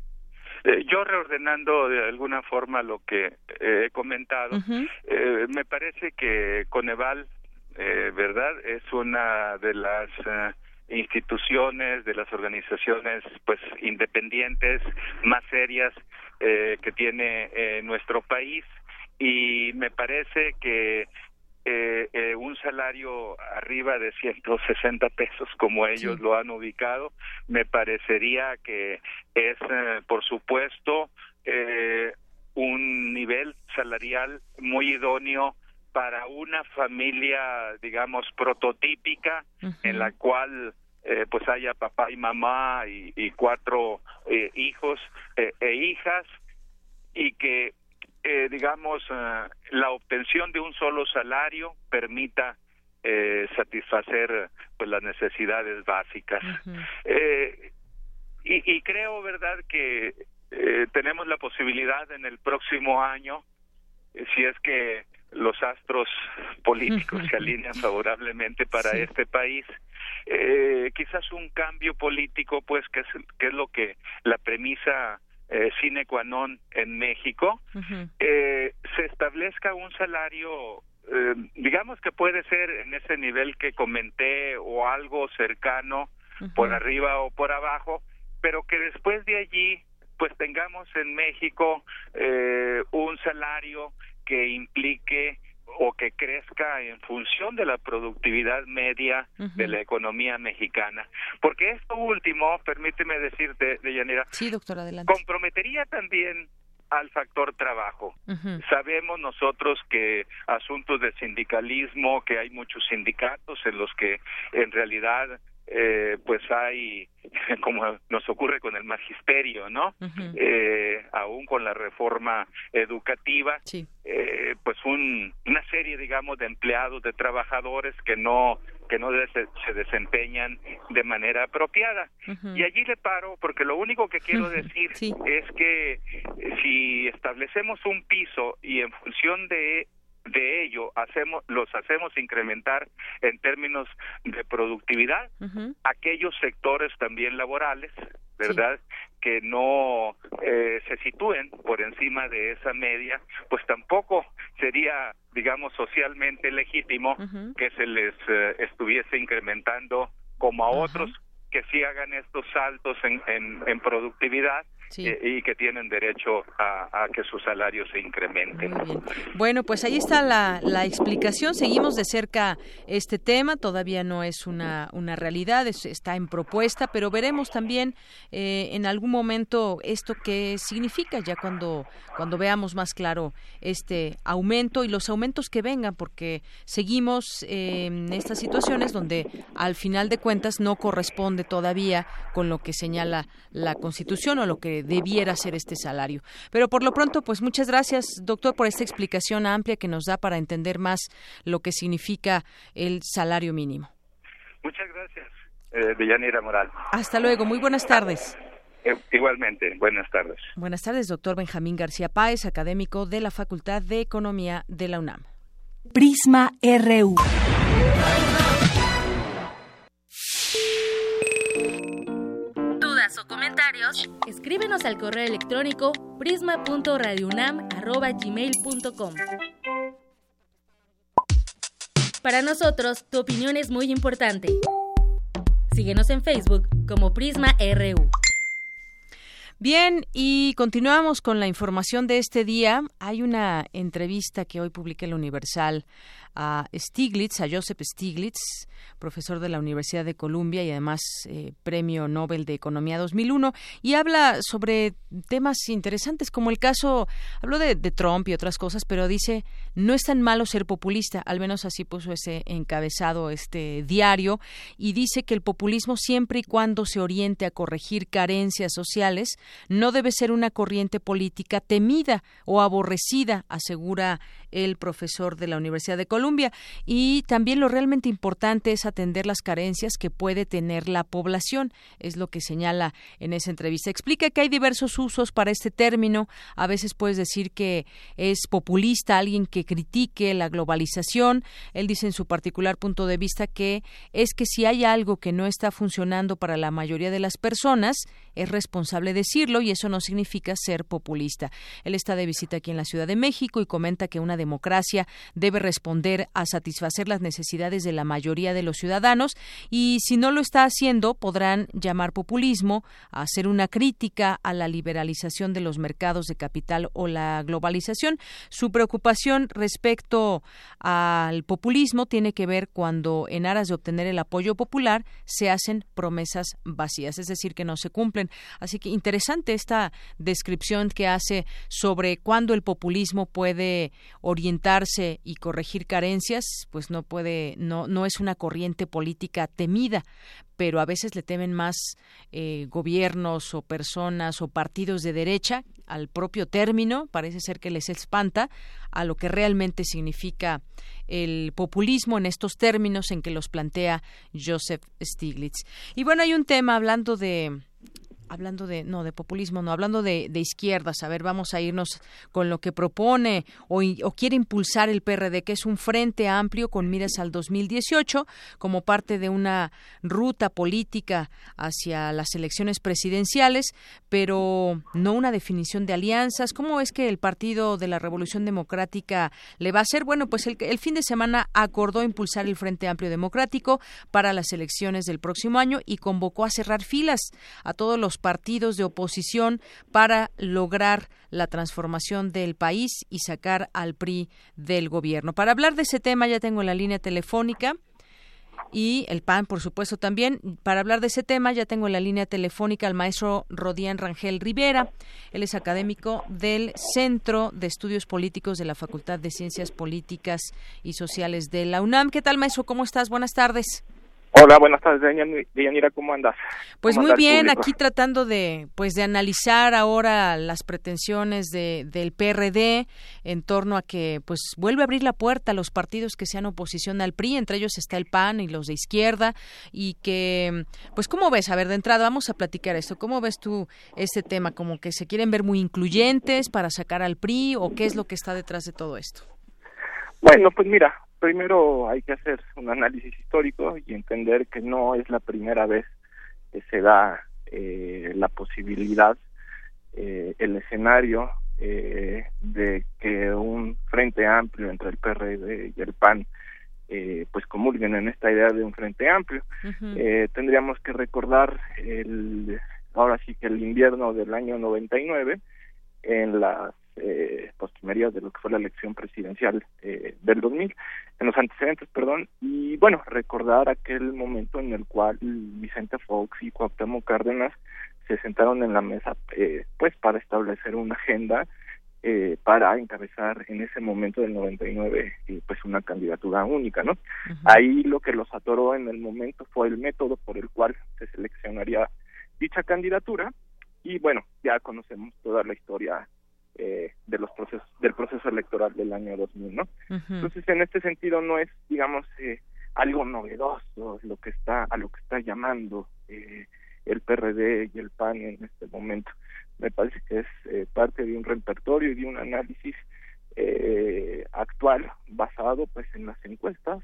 Eh, yo reordenando de alguna forma lo que eh, he comentado, eh, me parece que Coneval, ¿verdad? Es una de las instituciones, de las organizaciones pues independientes más serias que tiene nuestro país y me parece que eh, eh, un salario arriba de 160 pesos como ellos lo han ubicado, me parecería que es, eh, por supuesto, eh, un nivel salarial muy idóneo para una familia, digamos, prototípica en la cual eh, pues haya papá y mamá y, y cuatro eh, hijos eh, e hijas y que eh, digamos, eh, la obtención de un solo salario permita eh, satisfacer pues las necesidades básicas. eh, y, y, creo, ¿verdad?, que eh, tenemos la posibilidad en el próximo año, eh, si es que los astros políticos se alinean favorablemente para este país, eh, quizás un cambio político, pues, que es, que es lo que la premisa eh, sine qua non en México, eh, se establezca un salario, eh, digamos que puede ser en ese nivel que comenté o algo cercano, por arriba o por abajo, pero que después de allí pues tengamos en México eh, un salario que implique o que crezca en función de la productividad media de la economía mexicana. Porque esto último, permíteme decirte, Deyanira, sí, doctor, adelante. comprometería también al factor trabajo. Sabemos nosotros que asuntos de sindicalismo, que hay muchos sindicatos en los que en realidad eh, pues hay, como nos ocurre con el magisterio, ¿no? eh, aún con la reforma educativa, eh, pues un, una serie, digamos, de empleados, de trabajadores que no que no se desempeñan de manera apropiada. Y allí le paro porque lo único que quiero decir es que si establecemos un piso y en función de de ello hacemos los hacemos incrementar en términos de productividad aquellos sectores también laborales verdad que no eh, se sitúen por encima de esa media pues tampoco sería digamos socialmente legítimo que se les eh, estuviese incrementando como a otros que sí hagan estos saltos en, en, en productividad eh, y que tienen derecho a, que su salario se incremente. Bueno, pues ahí está la, la, explicación. Seguimos de cerca este tema. Todavía no es una, una realidad, está en propuesta, pero veremos también eh, en algún momento esto qué significa ya cuando, cuando veamos más claro este aumento y los aumentos que vengan, porque seguimos en estas situaciones donde al final de cuentas no corresponde todavía con lo que señala la Constitución o lo que debiera ser este salario. Pero por lo pronto, pues muchas gracias, doctor, por esta explicación amplia que nos da para entender más lo que significa el salario mínimo. Muchas gracias, eh, Villanera Moral. Hasta luego, muy buenas tardes. Eh, igualmente, buenas tardes. Buenas tardes, doctor Benjamín García Páez, académico de la Facultad de Economía de la UNAM. Prisma RU. Escríbenos al correo electrónico prisma.radiounam@gmail.com. Para nosotros, tu opinión es muy importante. Síguenos en Facebook como Prisma RU. Bien, y continuamos con la información de este día. Hay una entrevista que hoy publiqué en el Universal a Stiglitz, a Joseph Stiglitz, profesor de la Universidad de Columbia y además eh, Premio Nobel de Economía 2001, y habla sobre temas interesantes como el caso, habló de, Trump y otras cosas, pero dice, no es tan malo ser populista, al menos así puso ese encabezado este diario, y dice que el populismo siempre y cuando se oriente a corregir carencias sociales, no debe ser una corriente política temida o aborrecida, asegura el profesor de la Universidad de Columbia. Y también lo realmente importante es atender las carencias que puede tener la población, es lo que señala en esa entrevista. Explica que hay diversos usos para este término. A veces puedes decir que es populista alguien que critique la globalización. Él dice en su particular punto de vista que es que si hay algo que no está funcionando para la mayoría de las personas, es responsable decirlo y eso no significa ser populista. Él está de visita aquí en la Ciudad de México y comenta que una democracia debe responder a satisfacer las necesidades de la mayoría de los ciudadanos y si no lo está haciendo podrán llamar populismo hacer una crítica a la liberalización de los mercados de capital o la globalización. Su preocupación respecto al populismo tiene que ver cuando en aras de obtener el apoyo popular se hacen promesas vacías, es decir, que no se cumplen. Así que interesante esta descripción que hace sobre cuándo el populismo puede orientarse y corregir pues no puede, no, no es una corriente política temida, pero a veces le temen más eh, gobiernos o personas o partidos de derecha al propio término, parece ser que les espanta a lo que realmente significa el populismo en estos términos en que los plantea Joseph Stiglitz. Y bueno, hay un tema hablando de hablando de, no, de populismo, no, hablando de, de izquierdas, a ver, vamos a irnos con lo que propone o, quiere impulsar el PRD, que es un frente amplio con miras al 2018 como parte de una ruta política hacia las elecciones presidenciales, pero no una definición de alianzas. ¿Cómo es que el Partido de la Revolución Democrática le va a hacer? Bueno, pues el, el fin de semana acordó impulsar el Frente Amplio Democrático para las elecciones del próximo año y convocó a cerrar filas a todos los partidos de oposición para lograr la transformación del país y sacar al PRI del gobierno. Para hablar de ese tema ya tengo la línea telefónica y el PAN, por supuesto, también. Para hablar de ese tema, ya tengo en la línea telefónica al maestro Rodían Rangel Rivera. Él es académico del Centro de Estudios Políticos de la Facultad de Ciencias Políticas y Sociales de la UNAM. ¿Qué tal, maestro? ¿Cómo estás? Buenas tardes. Hola, buenas tardes, Deyanira, ¿cómo andas? Pues ¿Cómo muy bien, aquí tratando de, pues, de analizar ahora las pretensiones de, del PRD en torno a que, pues, vuelve a abrir la puerta a los partidos que sean oposición al PRI, entre ellos está el PAN y los de izquierda, y que, pues, ¿cómo ves? A ver, de entrada vamos a platicar esto. ¿Cómo ves tú este tema? ¿Como que se quieren ver muy incluyentes para sacar al PRI o qué es lo que está detrás de todo esto? Bueno, pues mira, primero hay que hacer un análisis histórico y entender que no es la primera vez que se da eh, la posibilidad, eh, el escenario eh, de que un frente amplio entre el PRD y el PAN eh, pues comulguen en esta idea de un frente amplio. Eh, tendríamos que recordar el ahora sí que el invierno del año 99 en las eh, postrimerías de lo que fue la elección presidencial eh, del 2000, en los antecedentes, perdón, y bueno, recordar aquel momento en el cual Vicente Fox y Cuauhtémoc Cárdenas se sentaron en la mesa eh, pues para establecer una agenda eh, para encabezar en ese momento del 99 eh, pues una candidatura única, ¿no? Ahí lo que los atoró en el momento fue el método por el cual se seleccionaría dicha candidatura. Y bueno, ya conocemos toda la historia eh, de los procesos del proceso electoral del año 2000, ¿no? Entonces, en este sentido no es, digamos, eh, algo novedoso lo que está a lo que está llamando eh, el PRD y el PAN en este momento. Me parece que es eh, parte de un repertorio y de un análisis eh, actual basado, pues, en las encuestas,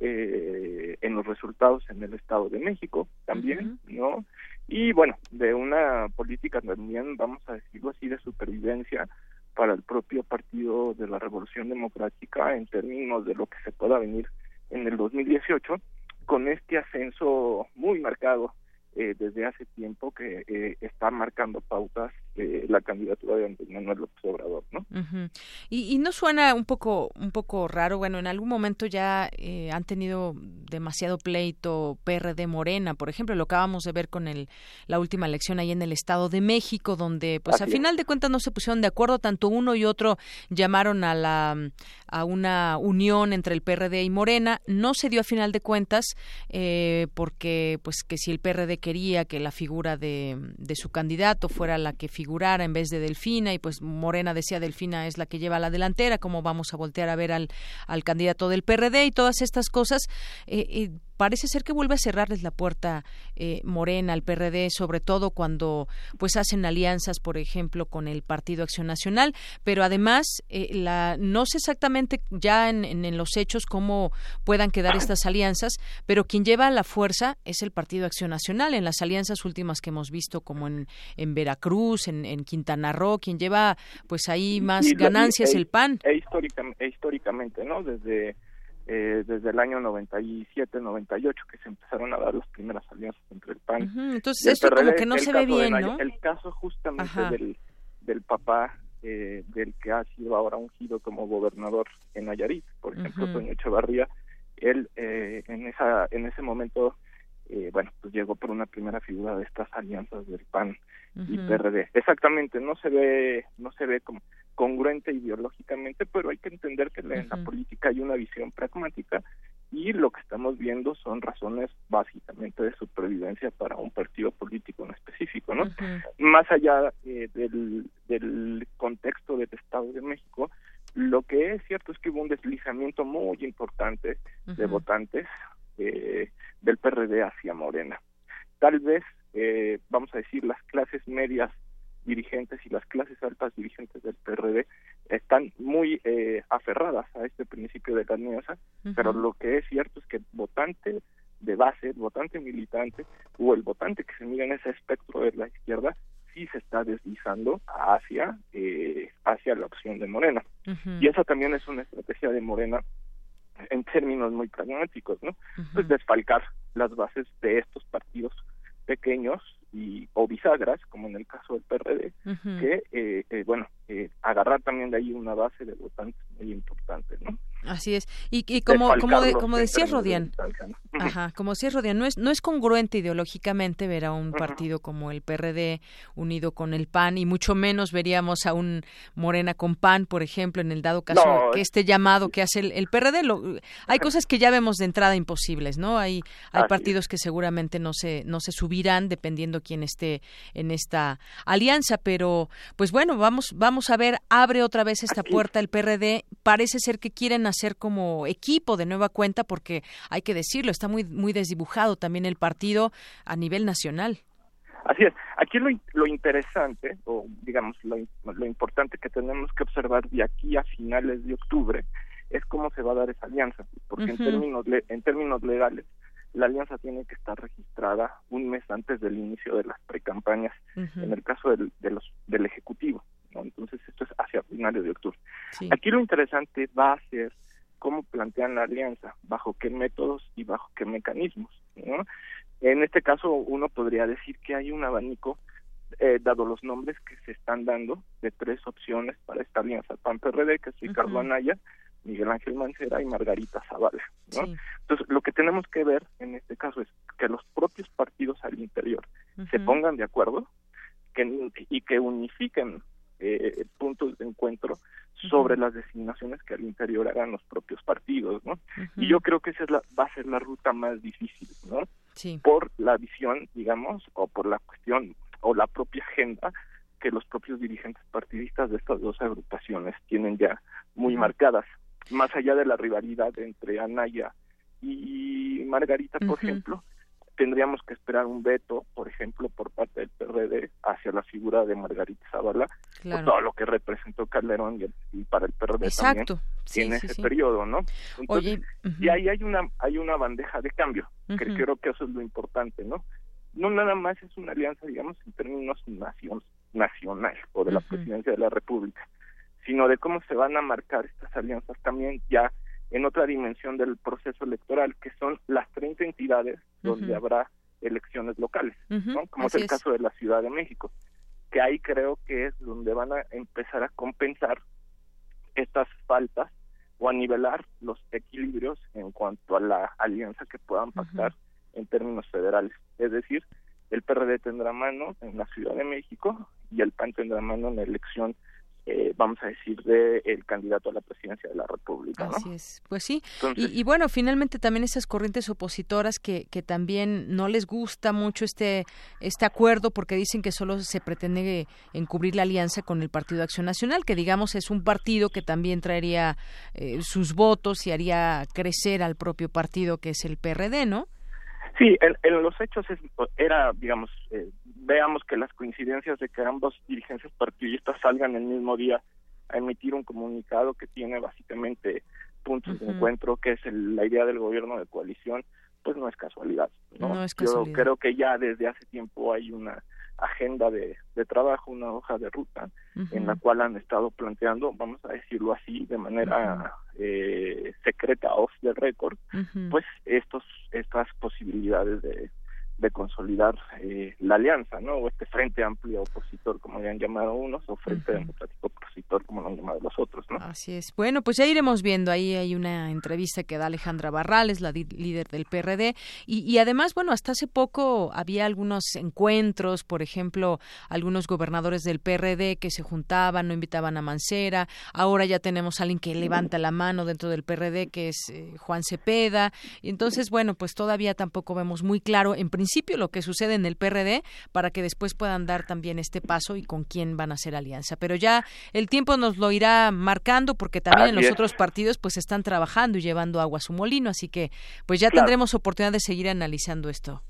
eh, en los resultados en el Estado de México también, ¿no? Y bueno, de una política también, vamos a decirlo así, de supervivencia para el propio Partido de la Revolución Democrática en términos de lo que se pueda venir en el 2018, con este ascenso muy marcado eh, desde hace tiempo que eh, está marcando pautas eh, la candidatura de Andrés Manuel López Obrador, ¿no? y, y, no suena un poco un poco raro, bueno, en algún momento ya han tenido demasiado pleito PRD Morena, por ejemplo, lo acabamos de ver con el la última elección ahí en el Estado de México, donde pues a final de cuentas no se pusieron de acuerdo, tanto uno y otro llamaron a la a una unión entre el PRD y Morena, no se dio a final de cuentas porque pues que si el PRD quería que la figura de, de, su candidato fuera la que en vez de Delfina y pues Morena decía Delfina es la que lleva la delantera, cómo vamos a voltear a ver al, al candidato del PRD y todas estas cosas. Eh, eh, parece ser que vuelve a cerrarles la puerta eh, Morena al PRD, sobre todo cuando pues hacen alianzas, por ejemplo, con el Partido Acción Nacional, pero además eh, la, no sé exactamente ya en, en, los hechos cómo puedan quedar estas alianzas, pero quien lleva la fuerza es el Partido Acción Nacional. En las alianzas últimas que hemos visto, como en, en Veracruz, en, en Quintana Roo, quien lleva pues ahí más ganancias e, el PAN. E, e históricamente, ¿no? Desde eh, desde el año 97, 98 que se empezaron a dar las primeras alianzas entre el PAN. Entonces esto como que no se ve bien, ¿no? El caso justamente del, del papá eh, del que ha sido ahora ungido como gobernador en Nayarit, por ejemplo, Toño Echevarría, él eh, en esa en ese momento eh, bueno, pues llegó por una primera figura de estas alianzas del PAN y PRD. Exactamente, no se ve, no se ve como congruente ideológicamente, pero hay que entender que en la política hay una visión pragmática y lo que estamos viendo son razones básicamente de supervivencia para un partido político en específico, ¿no? Más allá eh, del, del contexto del Estado de México, lo que es cierto es que hubo un deslizamiento muy importante de votantes eh, del PRD hacia Morena. Tal vez, eh, vamos a decir, las clases medias dirigentes y las clases altas dirigentes del PRD están muy eh, aferradas a este principio de la alianza, pero lo que es cierto es que el votante de base, el votante militante o el votante que se mira en ese espectro de la izquierda sí se está deslizando hacia eh, hacia la opción de Morena. Y esa también es una estrategia de Morena en términos muy pragmáticos, ¿no? Pues desfalcar las bases de estos partidos pequeños y o bisagras, como en el caso del PRD, que, eh, eh, bueno, eh, agarrar también de ahí una base de votantes muy importante, ¿no? Así es. Y, y como, como, de, como decía Rodian, ajá, como decía Rodian, no es, no es congruente ideológicamente ver a un partido como el PRD unido con el PAN y mucho menos veríamos a un Morena con PAN, por ejemplo, en el dado caso que este llamado que hace el, PRD. Lo, hay cosas que ya vemos de entrada imposibles, ¿no? Hay, hay partidos que seguramente no se, no se subirán dependiendo quién esté en esta alianza, pero pues bueno, vamos, vamos a ver, abre otra vez esta puerta el PRD. Parece ser que quieren hacer como equipo de nueva cuenta porque hay que decirlo, está muy muy desdibujado también el partido a nivel nacional. Así es. Aquí lo, lo interesante, o digamos lo, lo importante que tenemos que observar de aquí a finales de octubre es cómo se va a dar esa alianza, porque en términos en términos legales la alianza tiene que estar registrada un mes antes del inicio de las precampañas, en el caso del, de los, del Ejecutivo. ¿no? Entonces, esto es hacia finales de octubre. Aquí lo interesante va a ser cómo plantean la alianza, bajo qué métodos y bajo qué mecanismos. ¿no? En este caso, uno podría decir que hay un abanico, eh, dado los nombres que se están dando, de tres opciones para esta alianza PAN-PRD, que es Ricardo Anaya, Miguel Ángel Mancera y Margarita Zavala. ¿no? Entonces, lo que tenemos que ver en este caso es que los propios partidos al interior se pongan de acuerdo que, y que unifiquen eh, puntos de encuentro sobre las designaciones que al interior hagan los propios partidos, ¿no? Y yo creo que esa es la, va a ser la ruta más difícil, ¿no? Por la visión, digamos, o por la cuestión o la propia agenda que los propios dirigentes partidistas de estas dos agrupaciones tienen ya muy marcadas más allá de la rivalidad entre Anaya y Margarita, por ejemplo, tendríamos que esperar un veto, por ejemplo, por parte del PRD hacia la figura de Margarita Zavala, por todo lo que representó Calderón y, para el PRD también en ese periodo, ¿no? Entonces, y ahí hay una hay una bandeja de cambio, que creo que eso es lo importante, ¿no? No nada más es una alianza, digamos, en términos nación, nacional o de la presidencia de la República, sino de cómo se van a marcar estas alianzas también ya en otra dimensión del proceso electoral, que son las 30 entidades donde habrá elecciones locales, como es el caso de la Ciudad de México, que ahí creo que es donde van a empezar a compensar estas faltas o a nivelar los equilibrios en cuanto a la alianza que puedan pactar en términos federales. Es decir, el PRD tendrá mano en la Ciudad de México y el PAN tendrá mano en la elección eh, vamos a decir, de el candidato a la presidencia de la República. Así es, pues sí. y, bueno, finalmente también esas corrientes opositoras que, que también no les gusta mucho este, este acuerdo porque dicen que solo se pretende encubrir la alianza con el Partido Acción Nacional, que digamos es un partido que también traería eh, sus votos y haría crecer al propio partido que es el PRD, ¿no? Sí, en, los hechos era, digamos, eh, veamos que las coincidencias de que ambos dirigencias partidistas salgan el mismo día a emitir un comunicado que tiene básicamente puntos de encuentro, que es la idea del gobierno de coalición, pues no es casualidad. ¿no? es casualidad. Yo creo que ya desde hace tiempo hay una agenda de, trabajo, una hoja de ruta en la cual han estado planteando, vamos a decirlo así, de manera eh, secreta, off the record, pues estos estas posibilidades de, de consolidar eh, la alianza, ¿no? O este frente amplio opositor, como le han llamado unos, o frente democrático opositor, como lo han llamado los otros, ¿no? Así es. Bueno, pues ya iremos viendo. Ahí hay una entrevista que da Alejandra Barrales, la líder del PRD, y, y además, bueno, hasta hace poco había algunos encuentros, por ejemplo, algunos gobernadores del PRD que se juntaban, no invitaban a Mancera. Ahora ya tenemos a alguien que levanta la mano dentro del PRD, que es eh, Juan Cepeda. Y entonces, bueno, pues todavía tampoco vemos muy claro, en principio, principio lo que sucede en el PRD para que después puedan dar también este paso y con quién van a hacer alianza. Pero ya el tiempo nos lo irá marcando porque también en los otros partidos pues están trabajando y llevando agua a su molino, así que pues ya tendremos oportunidad de seguir analizando esto.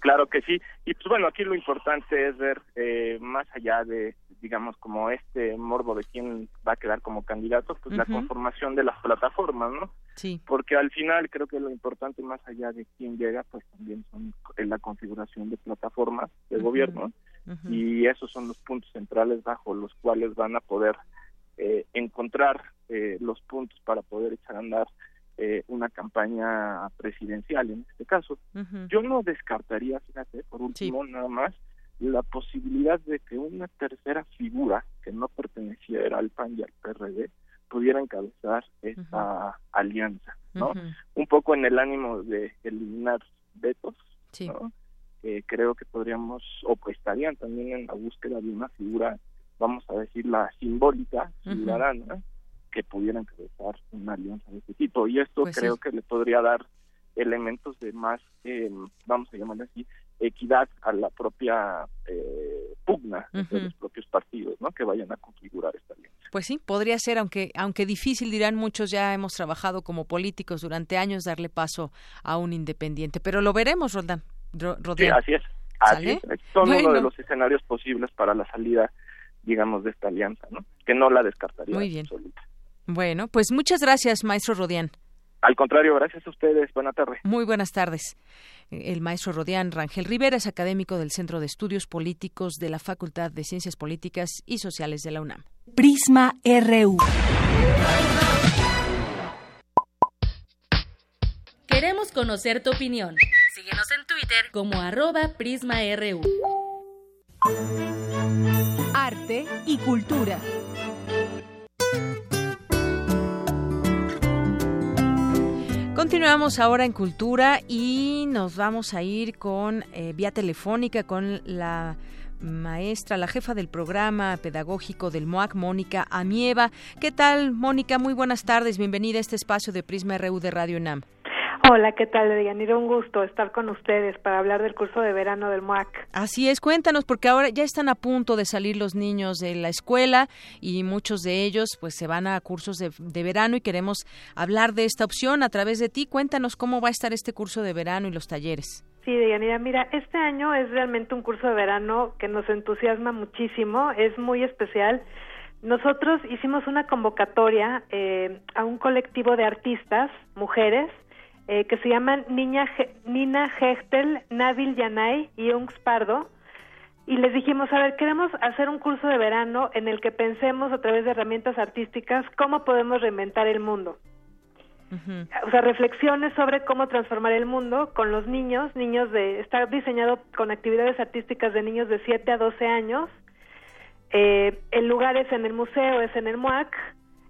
Claro que sí. Y pues bueno, aquí lo importante es ver eh, más allá de, digamos, como este morbo de quién va a quedar como candidato, pues la conformación de las plataformas, ¿no? Sí. Porque al final creo que lo importante más allá de quién llega, pues también son la configuración de plataformas de gobierno y esos son los puntos centrales bajo los cuales van a poder eh, encontrar eh, los puntos para poder echar a andar eh, una campaña presidencial en este caso. Yo no descartaría, fíjate, por último, nada más, la posibilidad de que una tercera figura que no perteneciera al PAN y al PRD pudiera encabezar esta alianza, ¿no? Un poco en el ánimo de eliminar vetos, ¿no? creo que podríamos, o pues estarían también en la búsqueda de una figura, vamos a decir, la simbólica, ciudadana, que pudieran encabezar una alianza de este tipo. Y esto pues creo que le podría dar elementos de más, eh, vamos a llamarle así, equidad a la propia eh, pugna de los propios partidos, ¿no? Que vayan a configurar esta alianza. Pues sí, podría ser, aunque aunque difícil dirán muchos, ya hemos trabajado como políticos durante años darle paso a un independiente, pero lo veremos, Roldán. Sí, así es. Así es. Son uno de los escenarios posibles para la salida, digamos, de esta alianza, ¿no? Que no la descartaría. Muy bien. Bueno, pues muchas gracias, maestro Rodián. Al contrario, gracias a ustedes. Buenas tardes. Muy buenas tardes. El maestro Rodián Rangel Rivera es académico del Centro de Estudios Políticos de la Facultad de Ciencias Políticas y Sociales de la UNAM. Prisma RU. Queremos conocer tu opinión. Síguenos en Twitter como arroba PrismaRU. Arte y cultura. Continuamos ahora en Cultura y nos vamos a ir con eh, vía telefónica con la maestra, la jefa del programa pedagógico del MOAC, Mónica Amieva. ¿Qué tal, Mónica? Muy buenas tardes. Bienvenida a este espacio de Prisma RU de Radio UNAM. Hola, ¿qué tal, Deyanira? Un gusto estar con ustedes para hablar del curso de verano del MOAC. Así es, cuéntanos, porque ahora ya están a punto de salir los niños de la escuela y muchos de ellos pues se van a cursos de, de verano y queremos hablar de esta opción a través de ti. Cuéntanos cómo va a estar este curso de verano y los talleres. Sí, Deyanira, mira, este año es realmente un curso de verano que nos entusiasma muchísimo, es muy especial. Nosotros hicimos una convocatoria eh, a un colectivo de artistas, mujeres, eh, que se llaman Niña Nina Hechtel, Nabil Yanay y Ungs Pardo. Y les dijimos, a ver, queremos hacer un curso de verano en el que pensemos a través de herramientas artísticas cómo podemos reinventar el mundo. o sea, reflexiones sobre cómo transformar el mundo con los niños, niños de, está diseñado con actividades artísticas de niños de 7 a 12 años. Eh, el lugar es en el museo, es en el MUAC,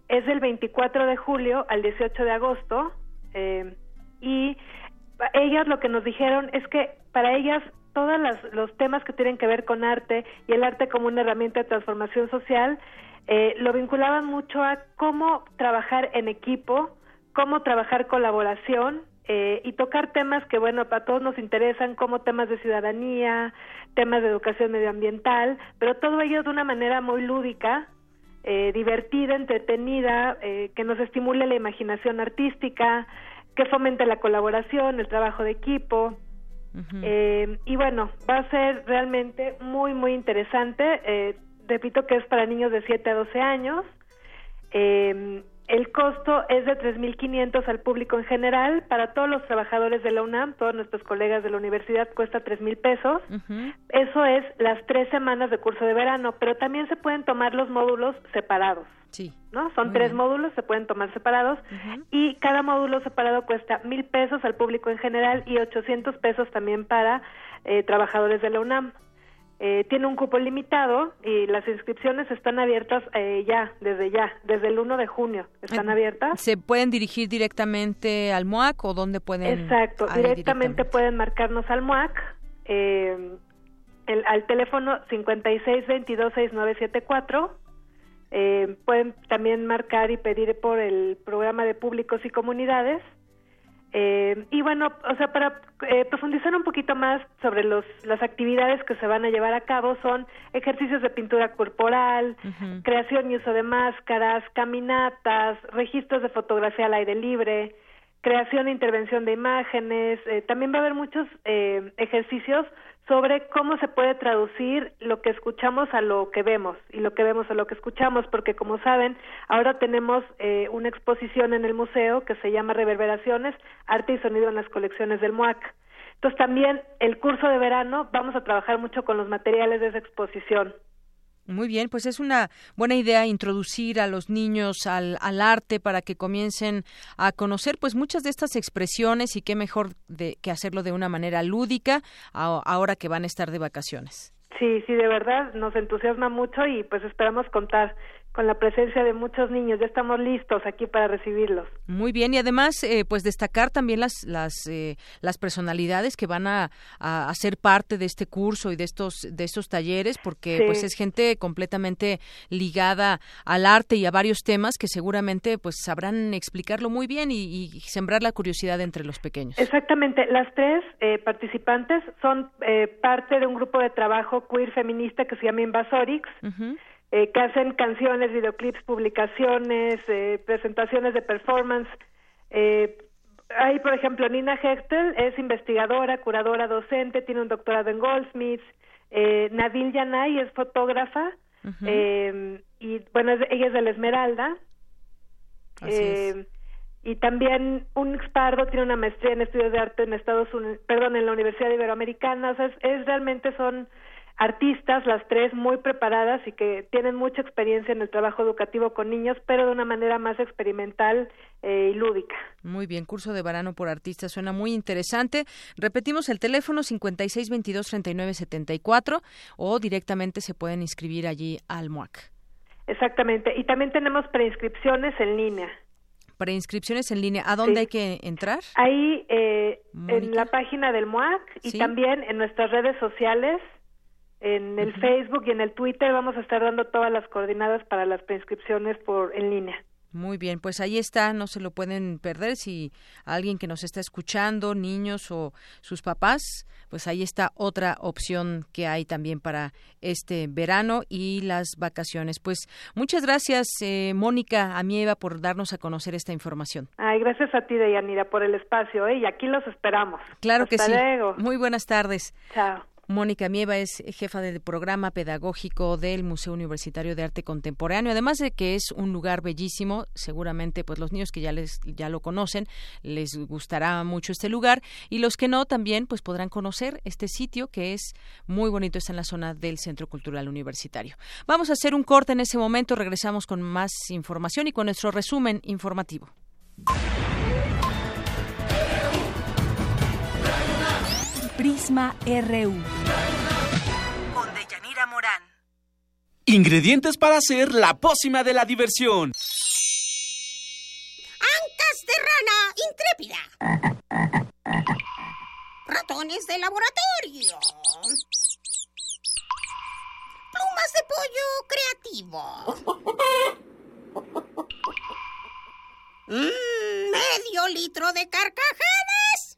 es del 24 de julio al 18 de agosto. Eh, y ellas lo que nos dijeron es que para ellas todos los temas que tienen que ver con arte y el arte como una herramienta de transformación social eh, lo vinculaban mucho a cómo trabajar en equipo, cómo trabajar colaboración eh, y tocar temas que, bueno, para todos nos interesan, como temas de ciudadanía, temas de educación medioambiental, pero todo ello de una manera muy lúdica, eh, divertida, entretenida, que nos estimule la imaginación artística, que fomente la colaboración, el trabajo de equipo. y bueno, va a ser realmente muy, muy interesante repito que es para niños de 7 a 12 años. Eh, el costo es de 3.500 al público en general. Para todos los trabajadores de la UNAM, todos nuestros colegas de la universidad, cuesta 3.000 pesos. Eso es las tres semanas de curso de verano, pero también se pueden tomar los módulos separados. Sí. ¿No? Son tres módulos, se pueden tomar separados y cada módulo separado cuesta mil pesos al público en general y 800 pesos también para eh, trabajadores de la UNAM. Eh, tiene un cupo limitado y las inscripciones están abiertas eh, ya, desde ya, desde el 1 de junio están Eh, abiertas. ¿Se pueden dirigir directamente al MOAC o dónde pueden? Exacto, Ah, directamente, pueden marcarnos al MUAC, eh, el, al teléfono 56226974. Eh, pueden también marcar y pedir por el programa de públicos y comunidades. Eh, y bueno, o sea, para eh, profundizar un poquito más sobre los, las actividades que se van a llevar a cabo son ejercicios de pintura corporal, creación y uso de máscaras, caminatas, registros de fotografía al aire libre, creación e intervención de imágenes. eh, también va a haber muchos eh, ejercicios sobre cómo se puede traducir lo que escuchamos a lo que vemos y lo que vemos a lo que escuchamos, porque como saben, ahora tenemos eh, una exposición en el museo que se llama Reverberaciones, Arte y Sonido en las colecciones del MUAC. Entonces también el curso de verano vamos a trabajar mucho con los materiales de esa exposición. Muy bien, pues es una buena idea introducir a los niños al, al arte para que comiencen a conocer pues muchas de estas expresiones y qué mejor de, que hacerlo de una manera lúdica a- ahora que van a estar de vacaciones. Sí, sí, de verdad nos entusiasma mucho y pues esperamos contar con la presencia de muchos niños. Ya estamos listos aquí para recibirlos. Muy bien, y además, eh, pues destacar también las las eh, las personalidades que van a, a, a ser parte de este curso y de estos de estos talleres, porque Sí. pues es gente completamente ligada al arte y a varios temas que seguramente pues sabrán explicarlo muy bien y, y sembrar la curiosidad entre los pequeños. Exactamente, las tres eh, participantes son eh, parte de un grupo de trabajo queer feminista que se llama Invasorix, eh, que hacen canciones, videoclips, publicaciones, eh, presentaciones de performance. Eh, hay, por ejemplo, Nina Hechtel es investigadora, curadora, docente, tiene un doctorado en Goldsmiths. Eh, Nabil Yanay es fotógrafa eh, y, bueno, es- ella es de la Esmeralda. Así es. Eh, y también un expardo tiene una maestría en estudios de arte en Estados Unidos, perdón, en la Universidad Iberoamericana. O sea, es, es realmente son artistas, las tres muy preparadas y que tienen mucha experiencia en el trabajo educativo con niños, pero de una manera más experimental eh, y lúdica. Muy bien, curso de verano por artistas, suena muy interesante. Repetimos el teléfono 56223974 o directamente se pueden inscribir allí al MUAC. Exactamente. Y también tenemos preinscripciones en línea. Preinscripciones en línea, ¿a dónde Sí. hay que entrar? Ahí eh, en la página del MUAC y Sí. también en nuestras redes sociales, en el Facebook y en el Twitter vamos a estar dando todas las coordenadas para las preinscripciones por en línea. Muy bien, pues ahí está, no se lo pueden perder si alguien que nos está escuchando, niños o sus papás, pues ahí está otra opción que hay también para este verano y las vacaciones. Pues muchas gracias, eh, Mónica Amieva, por darnos a conocer esta información. Ay, gracias a ti, Deyanira, por el espacio, ¿eh? Y aquí los esperamos. Claro que Hasta sí. luego. Muy buenas tardes. Chao. Mónica Mieva es jefa del programa pedagógico del Museo Universitario de Arte Contemporáneo. Además de que es un lugar bellísimo, seguramente pues los niños que ya les ya lo conocen les gustará mucho este lugar y los que no también pues podrán conocer este sitio que es muy bonito, está en la zona del Centro Cultural Universitario. Vamos a hacer un corte en ese momento, regresamos con más información y con nuestro resumen informativo. Prisma RU. Con Deyanira Morán. Ingredientes para hacer la pócima de la diversión. Ancas de rana intrépida. Ratones de laboratorio. Plumas de pollo creativo. Mm, medio litro de carcajadas.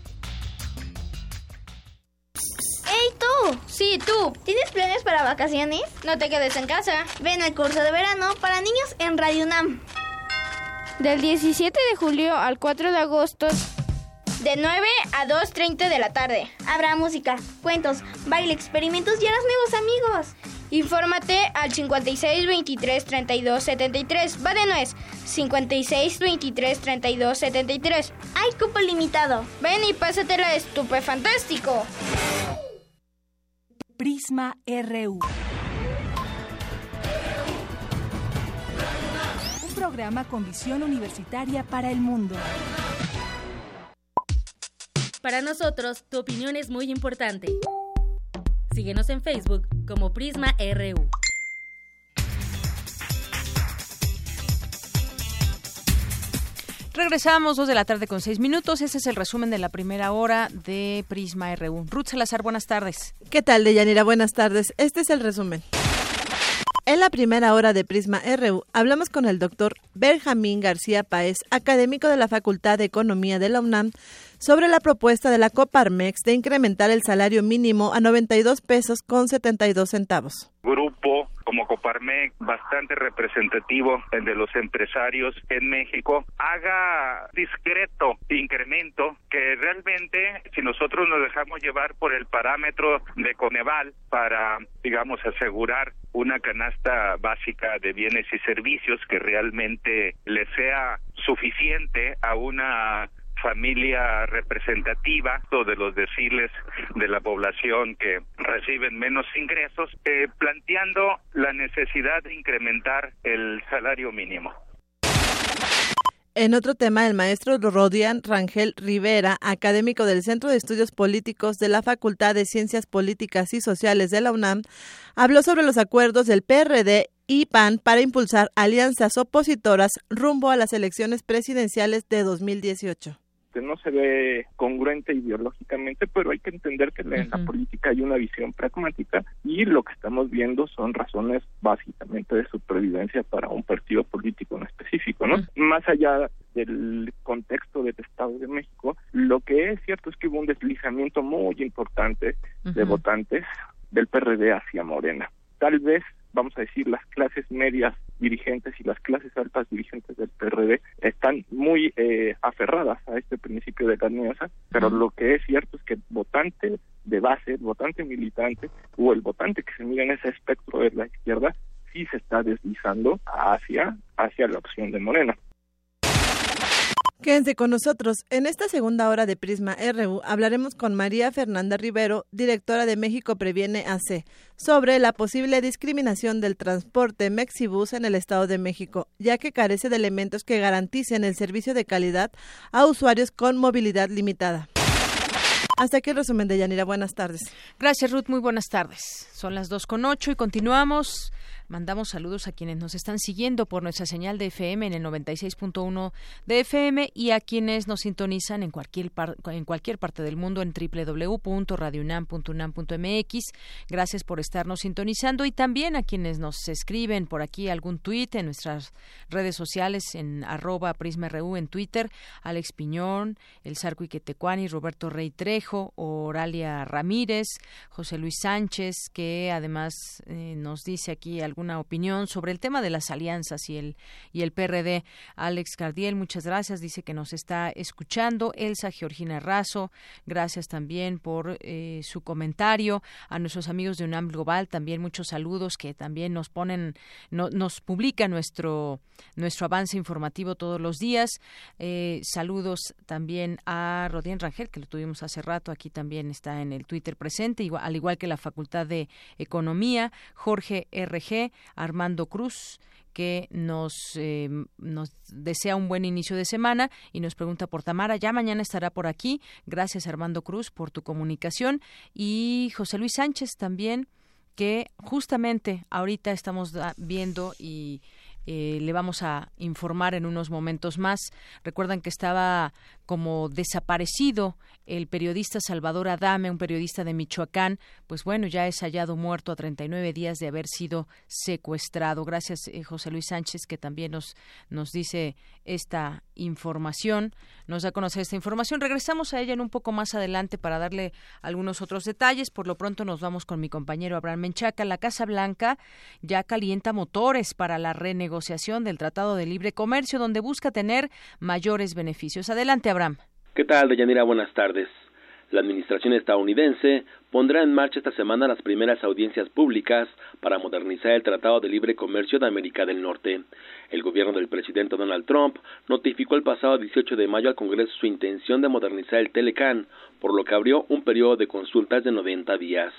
¡Hey tú! Sí, tú. ¿Tienes planes para vacaciones? No te quedes en casa. Ven al curso de verano para niños en Radio UNAM. Del 17 de julio al 4 de agosto. De 9 a 2.30 de la tarde. Habrá música, cuentos, baile, experimentos y harás nuevos amigos. Infórmate al 56 23 32 73. Va de nuez. 56 23 32 73. Hay cupo limitado. Ven y pásatela estupefantástico. Prisma RU. Un programa con visión universitaria para el mundo. Para nosotros, tu opinión es muy importante. Síguenos en Facebook como Prisma RU. Regresamos, dos de la tarde con seis minutos. Ese es el resumen de la primera hora de Prisma RU. Ruth Salazar, buenas tardes. ¿Qué tal, Deyanira? Buenas tardes. Este es el resumen. En la primera hora de Prisma RU hablamos con el doctor Benjamín García Páez, académico de la Facultad de Economía de la UNAM, sobre la propuesta de la Coparmex de incrementar el salario mínimo a 92 pesos con 72 centavos. Grupo como Coparmex, bastante representativo de los empresarios en México, haga discreto incremento que realmente si nosotros nos dejamos llevar por el parámetro de Coneval para, digamos, asegurar una canasta básica de bienes y servicios que realmente le sea suficiente a una familia representativa de los deciles de la población que reciben menos ingresos, eh, planteando la necesidad de incrementar el salario mínimo. En otro tema, el maestro Rodian Rangel Rivera, académico del Centro de Estudios Políticos de la Facultad de Ciencias Políticas y Sociales de la UNAM, habló sobre los acuerdos del PRD y PAN para impulsar alianzas opositoras rumbo a las elecciones presidenciales de 2018 que no se ve congruente ideológicamente, pero hay que entender que en la política hay una visión pragmática y lo que estamos viendo son razones básicamente de supervivencia para un partido político en específico, ¿no? Más allá del contexto del Estado de México, lo lo que es cierto es que hubo un deslizamiento muy importante de votantes del PRD hacia Morena. Tal vez, vamos a decir, las clases medias dirigentes y las clases altas dirigentes del PRD están muy eh, aferradas a este principio de alianza, pero lo que es cierto es que el votante de base, el votante militante o el votante que se mira en ese espectro de la izquierda sí se está deslizando hacia hacia la opción de Morena. Quédense con nosotros. En esta segunda hora de Prisma RU hablaremos con María Fernanda Rivero, directora de México Previene AC, sobre la posible discriminación del transporte Mexibus en el Estado de México, ya que carece de elementos que garanticen el servicio de calidad a usuarios con movilidad limitada. Hasta aquí el resumen de Yanira. Buenas tardes. Gracias, Ruth. Muy buenas tardes. Son las dos con ocho y continuamos. Mandamos saludos a quienes nos están siguiendo por nuestra señal de FM en el 96.1 de FM y a quienes nos sintonizan en cualquier, en cualquier parte del mundo en www.radiounam.unam.mx. Gracias por estarnos sintonizando y también a quienes nos escriben por aquí algún tuit en nuestras redes sociales en arroba prisma.ru en Twitter, Alex Piñón, El Sarco Iquetecuani, Roberto Rey Trejo, Oralia Ramírez, José Luis Sánchez, que además eh, nos dice aquí algún una opinión sobre el tema de las alianzas y el, y el PRD. Alex Cardiel, muchas gracias, dice que nos está escuchando. Elsa Georgina Razo, gracias también por eh, su comentario. A nuestros amigos de UNAM Global, también muchos saludos que también nos ponen, nos publica nuestro, nuestro avance informativo todos los días. Eh, saludos también a Rodien Rangel, que lo tuvimos hace rato, aquí también está en el Twitter presente, igual, al igual que la Facultad de Economía, Jorge RG, Armando Cruz que nos, eh, nos desea un buen inicio de semana y nos pregunta por Tamara. Ya mañana estará por aquí. Gracias, Armando Cruz, por tu comunicación. Y José Luis Sánchez también, que justamente ahorita estamos viendo y eh, le vamos a informar en unos momentos más. Recuerdan que estaba como desaparecido el periodista Salvador Adame, un periodista de Michoacán, pues bueno, ya es hallado muerto a 39 días de haber sido secuestrado. Gracias, eh, José Luis Sánchez, que también nos, nos dice esta información, nos da a conocer esta información. Regresamos a ella en un poco más adelante para darle algunos otros detalles. Por lo pronto nos vamos con mi compañero Abraham Menchaca. La Casa Blanca ya calienta motores para la renegociación del Tratado de Libre Comercio, donde busca tener mayores beneficios. Adelante, Abraham. ¿Qué tal, Deyanira? Buenas tardes. La administración estadounidense pondrá en marcha esta semana las primeras audiencias públicas para modernizar el Tratado de Libre Comercio de América del Norte. El gobierno del presidente Donald Trump notificó el pasado 18 de mayo al Congreso su intención de modernizar el Telecan, por lo que abrió un periodo de consultas de 90 días.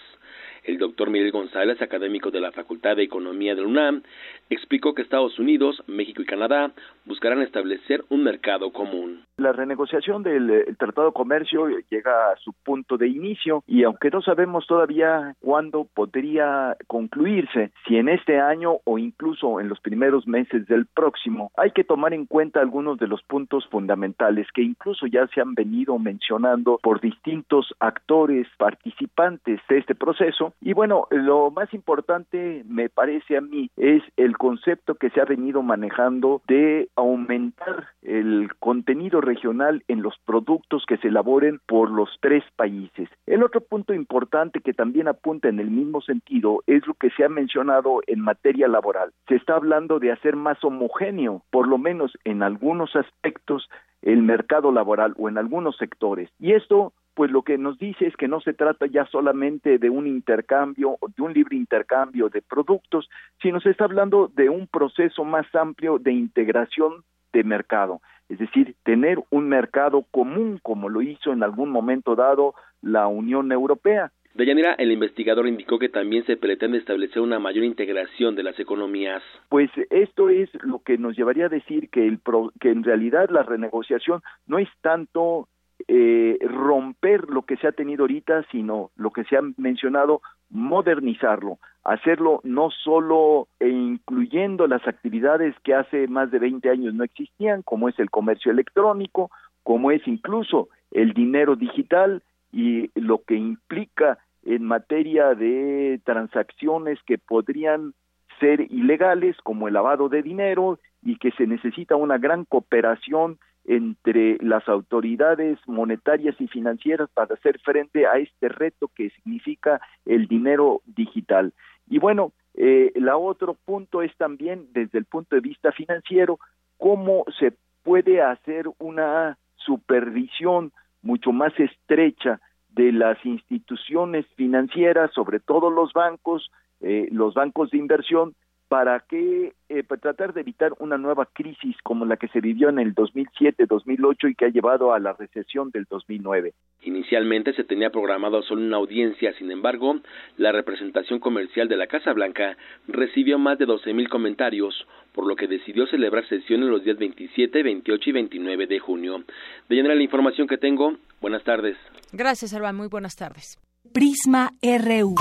El doctor Miguel González, académico de la Facultad de Economía de la UNAM, explicó que Estados Unidos, México y Canadá buscarán establecer un mercado común. La renegociación del Tratado de Comercio llega a su punto de inicio y aunque no sabemos todavía cuándo podría concluirse, si en este año o incluso en los primeros meses del próximo, hay que tomar en cuenta algunos de los puntos fundamentales que incluso ya se han venido mencionando por distintos actores participantes de este proceso. Y bueno, lo más importante me parece a mí es el concepto que se ha venido manejando de aumentar el contenido regional en los productos que se elaboren por los tres países. El otro punto importante que también apunta en el mismo sentido es lo que se ha mencionado en materia laboral. Se está hablando de hacer más homogéneo, por lo menos en algunos aspectos, el mercado laboral o en algunos sectores. Y esto pues lo que nos dice es que no se trata ya solamente de un intercambio o de un libre intercambio de productos, sino se está hablando de un proceso más amplio de integración de mercado, es decir, tener un mercado común como lo hizo en algún momento dado la Unión Europea. De Yanira, el investigador indicó que también se pretende establecer una mayor integración de las economías. Pues esto es lo que nos llevaría a decir que, el que en realidad la renegociación no es tanto eh, romper lo que se ha tenido ahorita, sino lo que se ha mencionado, modernizarlo, hacerlo no solo e incluyendo las actividades que hace más de 20 años no existían, como es el comercio electrónico, como es incluso el dinero digital y lo que implica en materia de transacciones que podrían ser ilegales, como el lavado de dinero, y que se necesita una gran cooperación entre las autoridades monetarias y financieras para hacer frente a este reto que significa el dinero digital. Y bueno, eh, el otro punto es también desde el punto de vista financiero, cómo se puede hacer una supervisión mucho más estrecha de las instituciones financieras, sobre todo los bancos, eh, los bancos de inversión, para que eh, para tratar de evitar una nueva crisis como la que se vivió en el 2007-2008 y que ha llevado a la recesión del 2009. Inicialmente se tenía programado solo una audiencia, sin embargo, la representación comercial de la Casa Blanca recibió más de 12.000 comentarios, por lo que decidió celebrar sesiones los días 27, 28 y 29 de junio. De llenar la información que tengo, buenas tardes. Gracias, Alba. Muy buenas tardes. Prisma RU.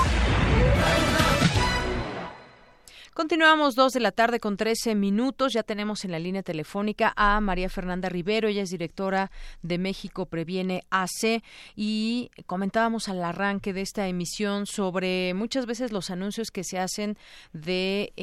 Continuamos dos de la tarde con 13 minutos. Ya tenemos en la línea telefónica a María Fernanda Rivero. Ella es directora de México Previene AC y comentábamos al arranque de esta emisión sobre muchas veces los anuncios que se hacen de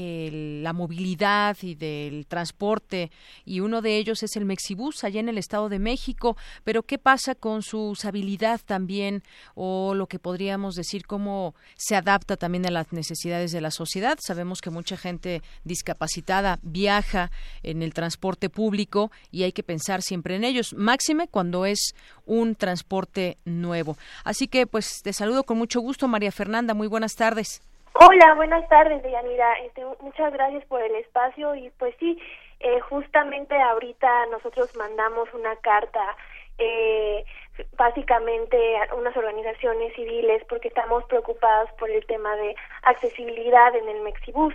la movilidad y del transporte y uno de ellos es el Mexibus allá en el Estado de México. Pero ¿qué pasa con su usabilidad también o lo que podríamos decir cómo se adapta también a las necesidades de la sociedad? Sabemos que mucha gente discapacitada viaja en el transporte público y hay que pensar siempre en ellos, máxime cuando es un transporte nuevo. Así que pues te saludo con mucho gusto, María Fernanda, muy buenas tardes. Hola, buenas tardes, Deyanira. Este, muchas gracias por el espacio y pues sí, eh, justamente ahorita nosotros mandamos una carta eh, básicamente unas organizaciones civiles porque estamos preocupados por el tema de accesibilidad en el Mexibus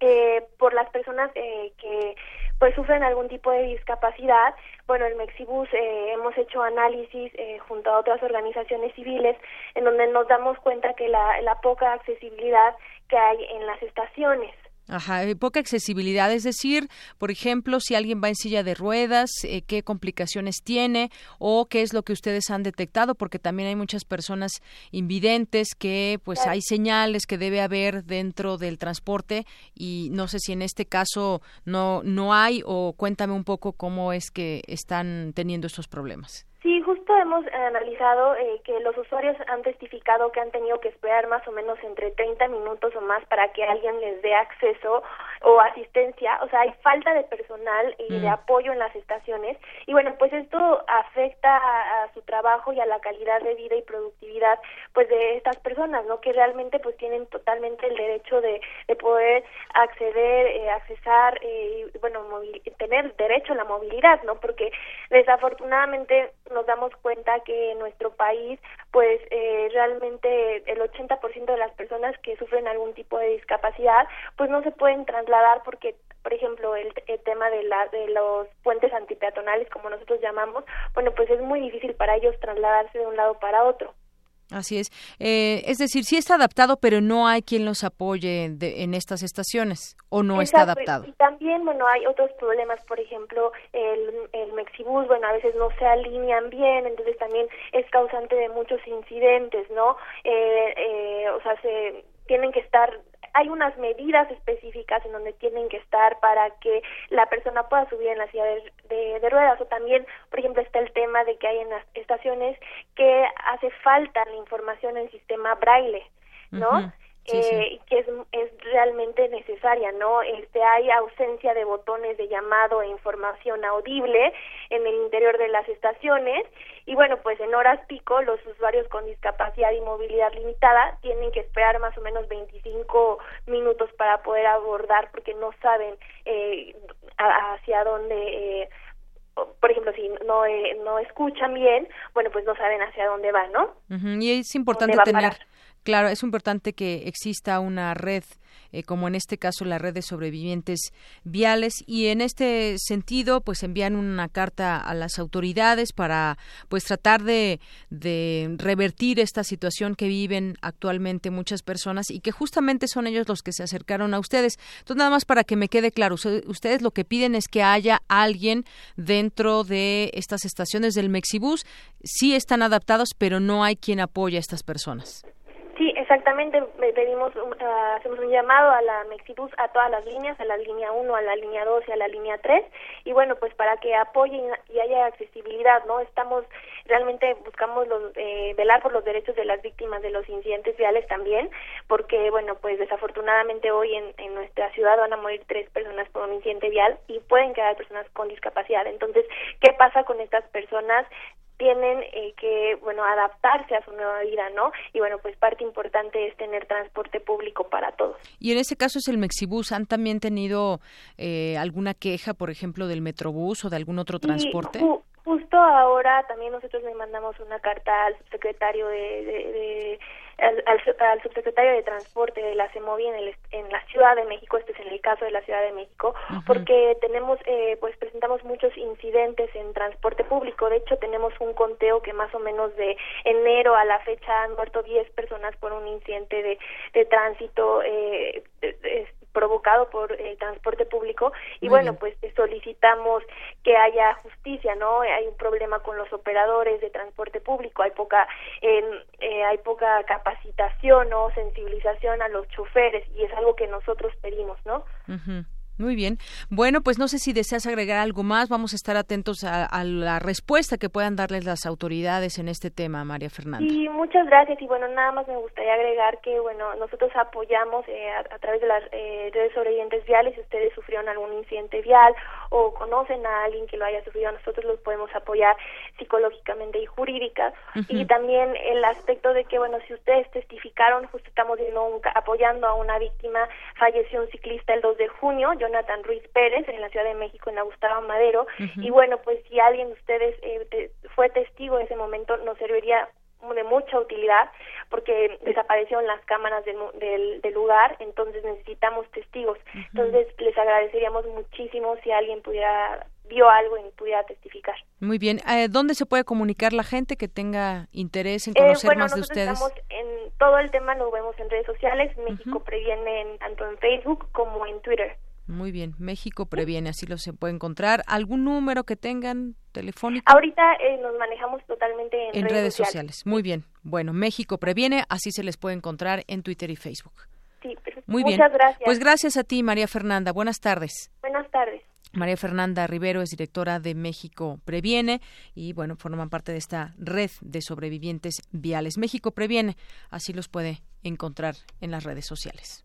eh, por las personas eh, que pues sufren algún tipo de discapacidad. Bueno, el Mexibus eh, hemos hecho análisis eh, junto a otras organizaciones civiles en donde nos damos cuenta que la, la poca accesibilidad que hay en las estaciones. Ajá, hay poca accesibilidad, es decir, por ejemplo, si alguien va en silla de ruedas, eh, qué complicaciones tiene o qué es lo que ustedes han detectado, porque también hay muchas personas invidentes que pues hay señales que debe haber dentro del transporte y no sé si en este caso no no hay o cuéntame un poco cómo es que están teniendo estos problemas. Sí, justo hemos analizado eh, que los usuarios han testificado que han tenido que esperar más o menos entre 30 minutos o más para que alguien les dé acceso o asistencia, o sea, hay falta de personal y de mm. apoyo en las estaciones y bueno, pues esto afecta a, su trabajo y a la calidad de vida y productividad pues de estas personas, ¿no? Que realmente pues tienen totalmente el derecho de, de poder acceder, eh, accesar eh, y bueno, tener derecho a la movilidad, ¿no? Porque desafortunadamente nos damos cuenta que en nuestro país pues eh, realmente el 80% de las personas que sufren algún tipo de discapacidad pues no se pueden trasladar porque por ejemplo el, el tema de la de los puentes antipeatonales como nosotros llamamos bueno pues es muy difícil para ellos trasladarse de un lado para otro Así es. Eh, es decir, sí está adaptado, pero no hay quien los apoye en estas estaciones, o no está adaptado. Y también, bueno, hay otros problemas, por ejemplo, el, el Mexibus, bueno, a veces no se alinean bien, entonces también es causante de muchos incidentes, ¿no? Eh, eh, o sea, se tienen que estar hay unas medidas específicas en donde tienen que estar para que la persona pueda subir en la silla de, de, ruedas o también, por ejemplo, está el tema de que hay en las estaciones que hace falta la información en sistema braille, ¿no? Eh, que es, es realmente necesaria, ¿no? Este, hay ausencia de botones de llamado e información audible en el interior de las estaciones y bueno, pues en horas pico los usuarios con discapacidad y movilidad limitada tienen que esperar más o menos 25 minutos para poder abordar porque no saben eh, hacia dónde eh, por ejemplo, si no eh, no escuchan bien, bueno, pues no saben hacia dónde van, ¿no? Y es importante tener Claro, es importante que exista una red eh, como en este caso la red de sobrevivientes viales y en este sentido pues envían una carta a las autoridades para pues tratar de, de revertir esta situación que viven actualmente muchas personas y que justamente son ellos los que se acercaron a ustedes. Entonces nada más para que me quede claro, ustedes lo que piden es que haya alguien dentro de estas estaciones del Mexibus, sí están adaptados pero no hay quien apoye a estas personas. Sí, Exactamente, pedimos, ah, hacemos un llamado a la Mexibus, a todas las líneas, a la línea 1, a la línea 2 y a la línea 3, y bueno, pues para que apoyen y haya accesibilidad, ¿no? Estamos, realmente buscamos los, eh, velar por los derechos de las víctimas de los incidentes viales también, porque bueno, pues desafortunadamente hoy en nuestra ciudad van a morir tres personas por un incidente vial y pueden quedar personas con discapacidad. Entonces, ¿qué pasa con estas personas? Tienen eh, que bueno adaptarse a su nueva vida no y bueno pues parte importante es tener transporte público para todos. Y en ese caso es el Mexibus han también tenido eh, alguna queja por ejemplo del Metrobús o de algún otro transporte justo ahora también nosotros le mandamos una carta al subsecretario de al, subsecretario de Transporte de la CEMOVI en, en la Ciudad de México, este es en el caso de la Ciudad de México, porque tenemos, eh, pues presentamos muchos incidentes en transporte público. De hecho, tenemos un conteo que más o menos de enero a la fecha han muerto 10 personas por un incidente de, de tránsito eh, provocado por el transporte público y bueno pues solicitamos que haya justicia no hay un problema con los operadores de transporte público hay poca eh, hay poca capacitación o sensibilización a los choferes y es algo que nosotros pedimos no muy bien. Bueno, pues no sé si deseas agregar algo más. Vamos a estar atentos a, la respuesta que puedan darles las autoridades en este tema, María Fernanda. Sí, muchas gracias. Y bueno, nada más me gustaría agregar que, bueno, nosotros apoyamos eh, a, través de las eh, redes sobrevivientes viales. Si ustedes sufrieron algún incidente vial o conocen a alguien que lo haya sufrido, nosotros los podemos apoyar psicológicamente y jurídica. Y también el aspecto de que, bueno, si ustedes testificaron, justo estamos apoyando a una víctima, falleció un ciclista el 2 de junio Jonathan Ruiz Pérez en la Ciudad de México, en la Gustavo Madero. Y bueno, pues si alguien de ustedes eh, fue testigo de ese momento, nos serviría de mucha utilidad porque desaparecieron las cámaras del, del, lugar, entonces necesitamos testigos. Entonces les agradeceríamos muchísimo si alguien pudiera vio algo y pudiera testificar. Muy bien. Eh, ¿Dónde se puede comunicar la gente que tenga interés en conocer eh, más de ustedes? Estamos en todo el tema, lo vemos en redes sociales. México previene tanto en Facebook como en Twitter. Muy bien, México previene, así lo se puede encontrar. ¿Algún número que tengan telefónico? Ahorita eh, nos manejamos totalmente en, redes, sociales. Muy bien, bueno, México previene, así se les puede encontrar en Twitter y Facebook. Sí, Muy muchas bien. gracias. Pues gracias a ti, María Fernanda. Buenas tardes. Buenas tardes. María Fernanda Rivero es directora de México Previene y bueno, forman parte de esta red de sobrevivientes viales. México Previene, así los puede encontrar en las redes sociales.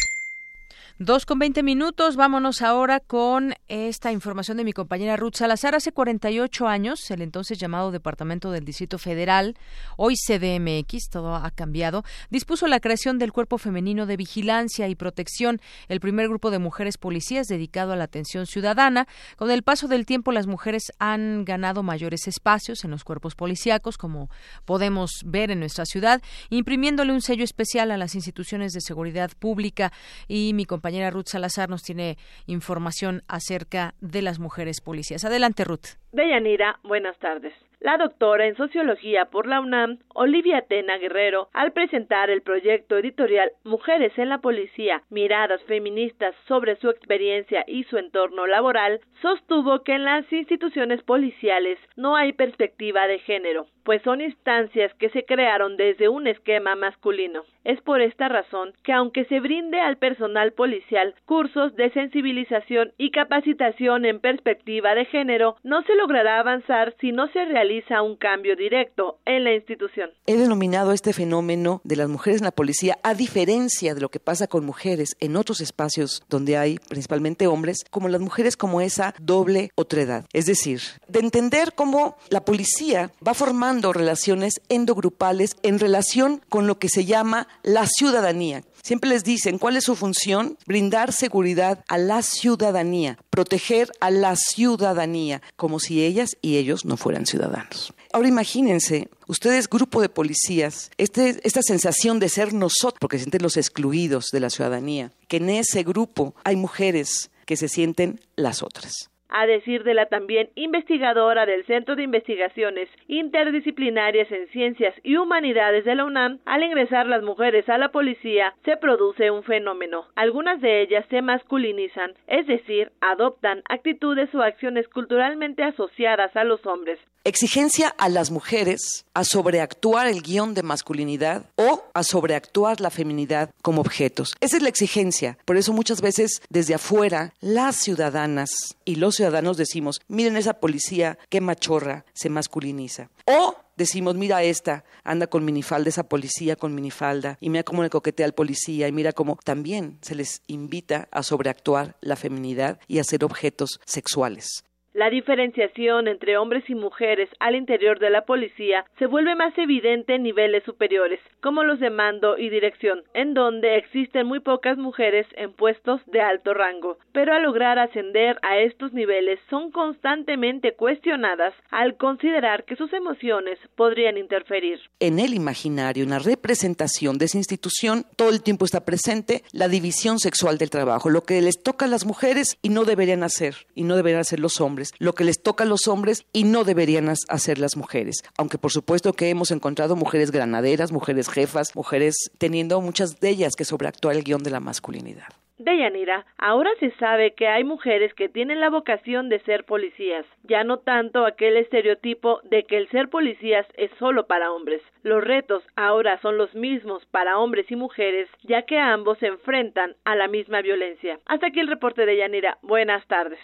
Dos con veinte minutos. Vámonos ahora con esta información de mi compañera Ruth Salazar. Hace 48 años, el entonces llamado Departamento del Distrito Federal, hoy CDMX, todo ha cambiado, dispuso la creación del Cuerpo Femenino de Vigilancia y Protección, el primer grupo de mujeres policías dedicado a la atención ciudadana. Con el paso del tiempo, las mujeres han ganado mayores espacios en los cuerpos policíacos, como podemos ver en nuestra ciudad, imprimiéndole un sello especial a las instituciones de seguridad pública. Y mi compañera Ruth Salazar nos tiene información acerca de las mujeres policías. Adelante, Ruth. Deyanira, buenas tardes. La doctora en Sociología por la UNAM, Olivia Tena Guerrero, al presentar el proyecto editorial Mujeres en la Policía, miradas feministas sobre su experiencia y su entorno laboral, sostuvo que en las instituciones policiales no hay perspectiva de género, pues son instancias que se crearon desde un esquema masculino. Es por esta razón que aunque se brinde al personal policial cursos de sensibilización y capacitación en perspectiva de género, no se logrará avanzar si no se realiza un cambio directo en la institución. He denominado este fenómeno de las mujeres en la policía, a diferencia de lo que pasa con mujeres en otros espacios donde hay principalmente hombres, como las mujeres como esa doble otredad. Es decir, de entender cómo la policía va formando relaciones endogrupales en relación con lo que se llama la ciudadanía. Siempre les dicen cuál es su función, brindar seguridad a la ciudadanía, proteger a la ciudadanía, como si ellas y ellos no fueran ciudadanos. Ahora imagínense, ustedes, grupo de policías, este, esta sensación de ser nosotros, porque sienten los excluidos de la ciudadanía, que en ese grupo hay mujeres que se sienten las otras. A decir de la también investigadora del Centro de Investigaciones Interdisciplinarias en Ciencias y Humanidades de la UNAM, al ingresar las mujeres a la policía se produce un fenómeno. Algunas de ellas se masculinizan, es decir, adoptan actitudes o acciones culturalmente asociadas a los hombres. Exigencia a las mujeres a sobreactuar el guion de masculinidad o a sobreactuar la feminidad como objetos. Esa es la exigencia. Por eso muchas veces desde afuera las ciudadanas y los ciudadanos decimos, miren esa policía, qué machorra, se masculiniza. O decimos, mira esta, anda con minifalda, esa policía con minifalda, y mira cómo le coquetea al policía, y mira cómo también se les invita a sobreactuar la feminidad y a ser objetos sexuales. La diferenciación entre hombres y mujeres al interior de la policía se vuelve más evidente en niveles superiores, como los de mando y dirección, en donde existen muy pocas mujeres en puestos de alto rango. Pero al lograr ascender a estos niveles son constantemente cuestionadas al considerar que sus emociones podrían interferir. En el imaginario, en la representación de esa institución, todo el tiempo está presente la división sexual del trabajo, lo que les toca a las mujeres y no deberían hacer, y no deberían hacer los hombres lo que les toca a los hombres y no deberían hacer las mujeres. Aunque por supuesto que hemos encontrado mujeres granaderas, mujeres jefas, mujeres teniendo muchas de ellas que sobreactúa el guion de la masculinidad. Deyanira, ahora se sabe que hay mujeres que tienen la vocación de ser policías, ya no tanto aquel estereotipo de que el ser policías es solo para hombres. Los retos ahora son los mismos para hombres y mujeres, ya que ambos se enfrentan a la misma violencia. Hasta aquí el reporte de Yanira. Buenas tardes.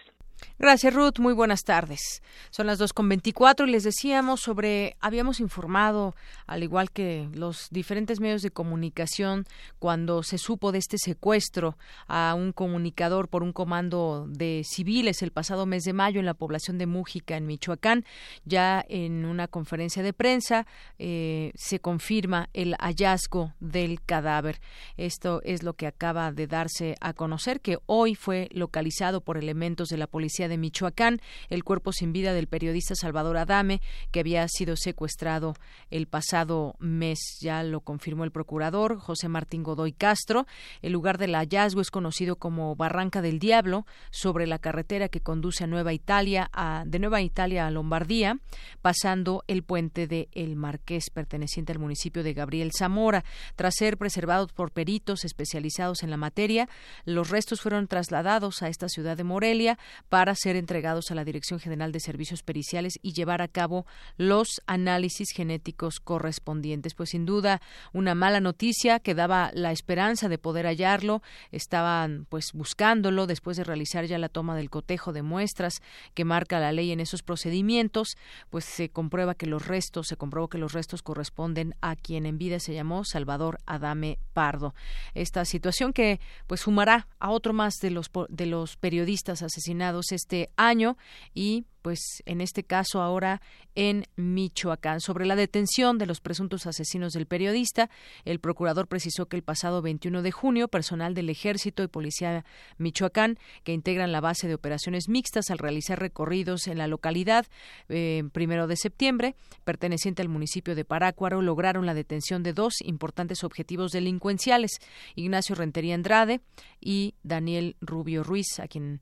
Gracias, Ruth. Muy buenas tardes. Son las dos con veinticuatro y les decíamos sobre, habíamos informado, al igual que los diferentes medios de comunicación, cuando se supo de este secuestro a un comunicador por un comando de civiles el pasado mes de mayo en la población de Mújica, en Michoacán. Ya en una conferencia de prensa eh, se confirma el hallazgo del cadáver. Esto es lo que acaba de darse a conocer, que hoy fue localizado por elementos de la policía de Michoacán, el cuerpo sin vida del periodista Salvador Adame, que había sido secuestrado el pasado mes. Ya lo confirmó el procurador José Martín Godoy Castro. El lugar del hallazgo es conocido como Barranca del Diablo, sobre la carretera que conduce a Nueva Italia, a, de Nueva Italia a Lombardía, pasando el puente de El Marqués, perteneciente al municipio de Gabriel Zamora. Tras ser preservados por peritos especializados en la materia, los restos fueron trasladados a esta ciudad de Morelia para ser entregados a la Dirección General de Servicios Periciales y llevar a cabo los análisis genéticos correspondientes. Pues sin duda una mala noticia que daba la esperanza de poder hallarlo. Estaban pues buscándolo después de realizar ya la toma del cotejo de muestras que marca la ley en esos procedimientos, pues se comprueba que los restos, se comprobó que los restos corresponden a quien en vida se llamó Salvador Adame Pardo. Esta situación que pues sumará a otro más de los de los periodistas asesinados este año y pues en este caso ahora en Michoacán. Sobre la detención de los presuntos asesinos del periodista, el procurador precisó que el pasado 21 de junio, personal del Ejército y Policía Michoacán, que integran la base de operaciones mixtas al realizar recorridos en la localidad, eh, primero de septiembre, perteneciente al municipio de Parácuaro, lograron la detención de dos importantes objetivos delincuenciales, Ignacio Rentería Andrade y Daniel Rubio Ruiz, a quien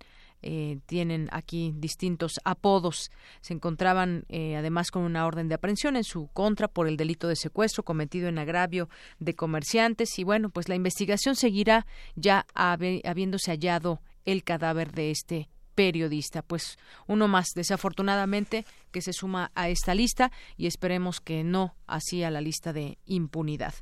eh, tienen aquí distintos apodos. Se encontraban eh, además con una orden de aprehensión en su contra por el delito de secuestro cometido en agravio de comerciantes y bueno, pues la investigación seguirá ya habiéndose hallado el cadáver de este periodista. Pues uno más, desafortunadamente, que se suma a esta lista y esperemos que no así a la lista de impunidad.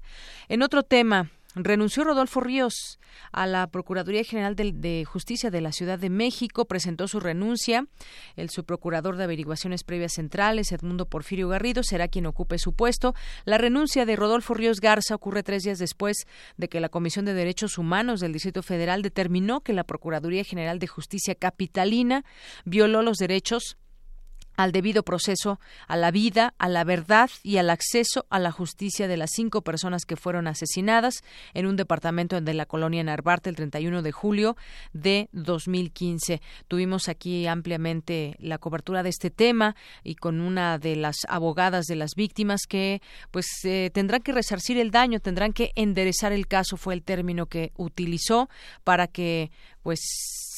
En otro tema, Renunció Rodolfo Ríos a la Procuraduría General de, Justicia de la Ciudad de México, presentó su renuncia. El subprocurador de Averiguaciones Previas Centrales, Edmundo Porfirio Garrido, será quien ocupe su puesto. La renuncia de Rodolfo Ríos Garza ocurre tres días después de que la Comisión de Derechos Humanos del Distrito Federal determinó que la Procuraduría General de Justicia Capitalina violó los derechos al debido proceso, a la vida, a la verdad y al acceso a la justicia de las cinco personas que fueron asesinadas en un departamento de la colonia Narvarte el 31 de julio de 2015. Tuvimos aquí ampliamente la cobertura de este tema y con una de las abogadas de las víctimas que pues eh, tendrán que resarcir el daño, tendrán que enderezar el caso, fue el término que utilizó para que pues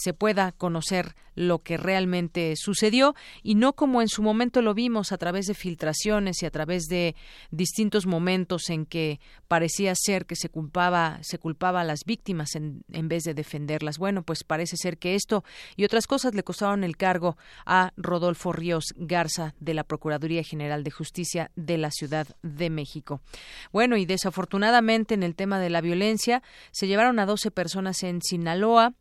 se pueda conocer lo que realmente sucedió y no como en su momento lo vimos a través de filtraciones y a través de distintos momentos en que parecía ser que se culpaba se culpaba a las víctimas en, en vez de defenderlas. Bueno, pues parece ser que esto y otras cosas le costaron el cargo a Rodolfo Ríos Garza de la Procuraduría General de Justicia de la Ciudad de México. Bueno, y desafortunadamente en el tema de la violencia se llevaron a 12 personas en Sinaloa,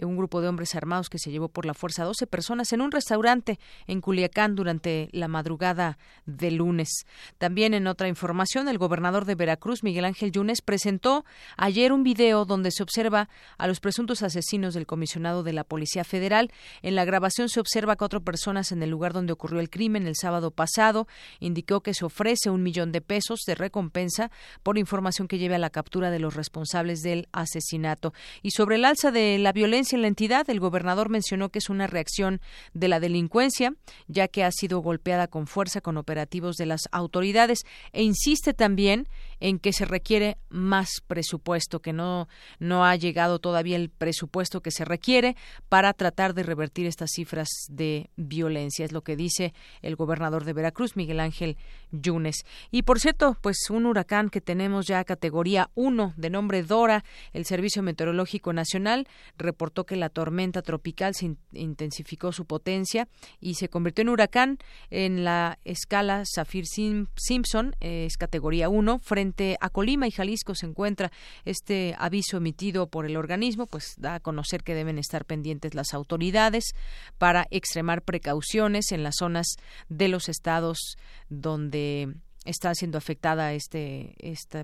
un grupo de hombres armados que se llevó por la fuerza a 12 personas en un restaurante en Culiacán durante la madrugada de lunes. También en otra información, el gobernador de Veracruz, Miguel Ángel Yunes, presentó ayer un video donde se observa a los presuntos asesinos del comisionado de la Policía Federal. En la grabación se observa a cuatro personas en el lugar donde ocurrió el crimen el sábado pasado. Indicó que se ofrece un millón de pesos de recompensa por información que lleve a la captura de los responsables del asesinato. Y sobre el alza de la violencia en la entidad, el gobernador mencionó que es una reacción de la delincuencia, ya que ha sido golpeada con fuerza con operativos de las autoridades e insiste también en que se requiere más presupuesto, que no, no ha llegado todavía el presupuesto que se requiere para tratar de revertir estas cifras de violencia. Es lo que dice el gobernador de Veracruz, Miguel Ángel Yunes. Y por cierto, pues un huracán que tenemos ya categoría 1 de nombre Dora, el Servicio Meteorológico Nacional reportó que la tormenta tropical se intensificó su potencia y se convirtió en huracán en la escala Zafir Simpson, es categoría 1, frente a Colima y Jalisco se encuentra este aviso emitido por el organismo, pues da a conocer que deben estar pendientes las autoridades para extremar precauciones en las zonas de los estados donde está siendo afectada este,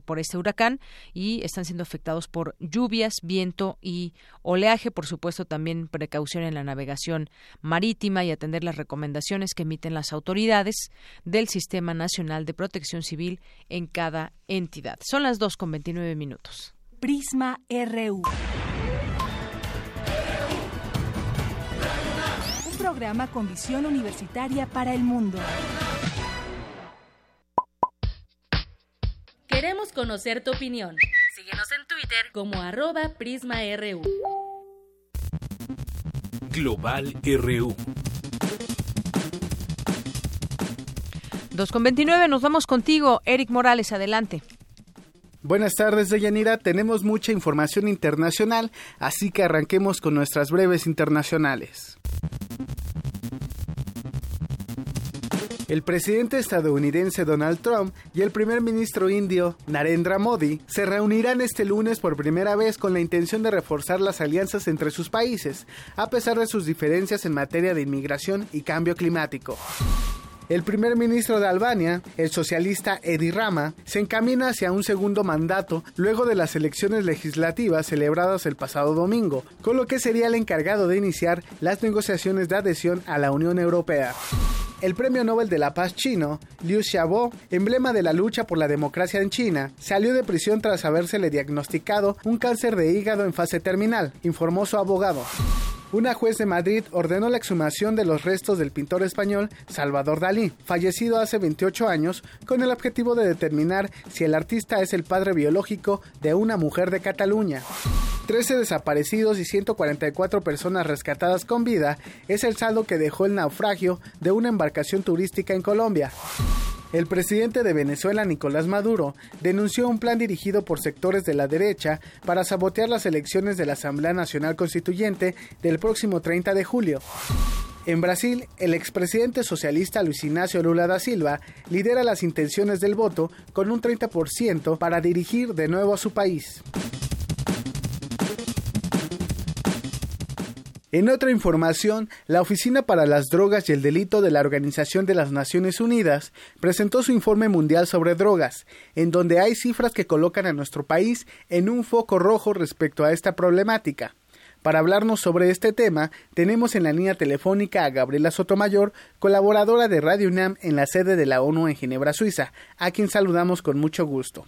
por este huracán y están siendo afectados por lluvias, viento y oleaje. Por supuesto, también precaución en la navegación marítima y atender las recomendaciones que emiten las autoridades del Sistema Nacional de Protección Civil en cada entidad. Son las dos con 29 minutos. Prisma RU. Un programa con visión universitaria para el mundo. Queremos conocer tu opinión. Síguenos en Twitter como arroba PrismaRU. Global RU. 2 con 29, nos vamos contigo, Eric Morales, adelante. Buenas tardes, Deyanira. Tenemos mucha información internacional, así que arranquemos con nuestras breves internacionales. El presidente estadounidense Donald Trump y el primer ministro indio Narendra Modi se reunirán este lunes por primera vez con la intención de reforzar las alianzas entre sus países, a pesar de sus diferencias en materia de inmigración y cambio climático. El primer ministro de Albania, el socialista Edi Rama, se encamina hacia un segundo mandato luego de las elecciones legislativas celebradas el pasado domingo, con lo que sería el encargado de iniciar las negociaciones de adhesión a la Unión Europea. El Premio Nobel de la Paz chino, Liu Xiaobo, emblema de la lucha por la democracia en China, salió de prisión tras habérsele diagnosticado un cáncer de hígado en fase terminal, informó su abogado. Una juez de Madrid ordenó la exhumación de los restos del pintor español Salvador Dalí, fallecido hace 28 años, con el objetivo de determinar si el artista es el padre biológico de una mujer de Cataluña. 13 desaparecidos y 144 personas rescatadas con vida es el saldo que dejó el naufragio de una embarcación turística en Colombia. El presidente de Venezuela, Nicolás Maduro, denunció un plan dirigido por sectores de la derecha para sabotear las elecciones de la Asamblea Nacional Constituyente del próximo 30 de julio. En Brasil, el expresidente socialista Luis Ignacio Lula da Silva lidera las intenciones del voto con un 30% para dirigir de nuevo a su país. En otra información, la Oficina para las Drogas y el Delito de la Organización de las Naciones Unidas presentó su informe mundial sobre drogas, en donde hay cifras que colocan a nuestro país en un foco rojo respecto a esta problemática. Para hablarnos sobre este tema, tenemos en la línea telefónica a Gabriela Sotomayor, colaboradora de Radio UNAM en la sede de la ONU en Ginebra, Suiza, a quien saludamos con mucho gusto.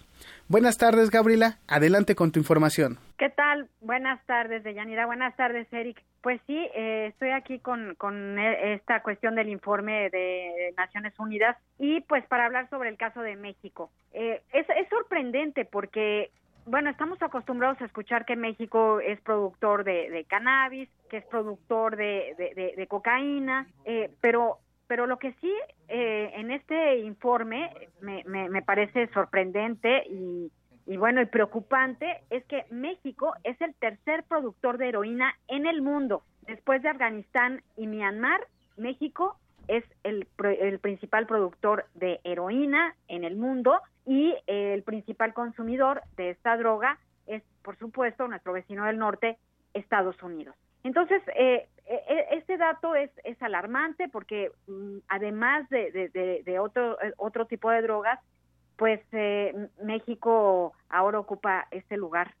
Buenas tardes, Gabriela. Adelante con tu información. ¿Qué tal? Buenas tardes, Deyanira. Buenas tardes, Eric. Pues sí, eh, estoy aquí con, con e, esta cuestión del informe de Naciones Unidas y pues para hablar sobre el caso de México. Eh, es, es sorprendente porque bueno, estamos acostumbrados a escuchar que México es productor de, cannabis, que es productor de, cocaína, eh, pero pero lo que sí eh, en este informe me, me, parece sorprendente y, bueno y preocupante es que México es el tercer productor de heroína en el mundo después de Afganistán y Myanmar México es el, el principal productor de heroína en el mundo y el principal consumidor de esta droga es, por supuesto, nuestro vecino del norte, Estados Unidos. Entonces, eh, eh este dato es, alarmante porque mm, además de, de, otro, eh, otro tipo de drogas, pues eh, México ahora ocupa este lugar.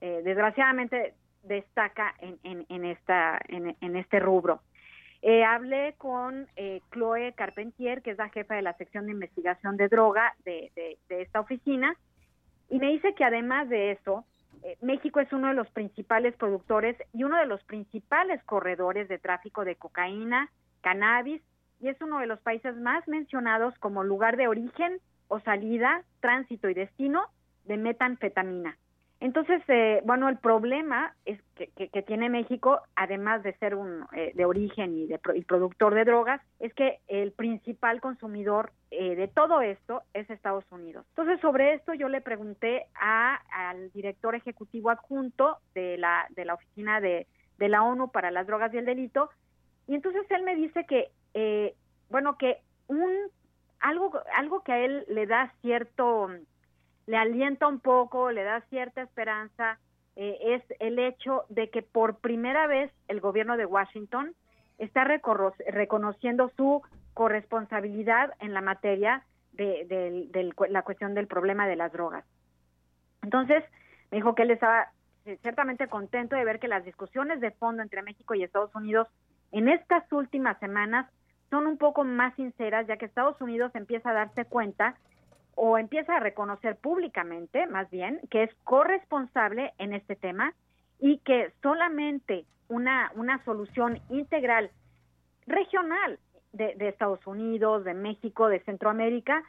desgraciadamente destaca en, en, en esta, en, este rubro. Eh, hablé con eh, Chloe Carpentier, que es la jefa de la sección de investigación de droga de, esta oficina, y me dice que además de eso, eh, México es uno de los principales productores y uno de los principales corredores de tráfico de cocaína, cannabis, y es uno de los países más mencionados como lugar de origen o salida, tránsito y destino de metanfetamina. Entonces, eh, bueno, el problema es que, tiene México, además de ser un eh, de origen y, de, productor de drogas, es que el principal consumidor eh, de todo esto es Estados Unidos. Entonces, sobre esto yo le pregunté a, al director ejecutivo adjunto de la, de la oficina de, de la ONU para las drogas y el delito, y entonces él me dice que, bueno, que un algo algo que a él le da cierto le alienta un poco, le da cierta esperanza, eh, es el hecho de que por primera vez el gobierno de Washington está reconociendo su corresponsabilidad en la materia de, la cuestión del problema de las drogas. Entonces, me dijo que él estaba eh, ciertamente contento de ver que las discusiones de fondo entre México y Estados Unidos en estas últimas semanas son un poco más sinceras, ya que Estados Unidos empieza a darse cuenta o empieza a reconocer públicamente, más bien, que es corresponsable en este tema y que solamente una, una solución integral regional de, Estados Unidos, de México, de Centroamérica,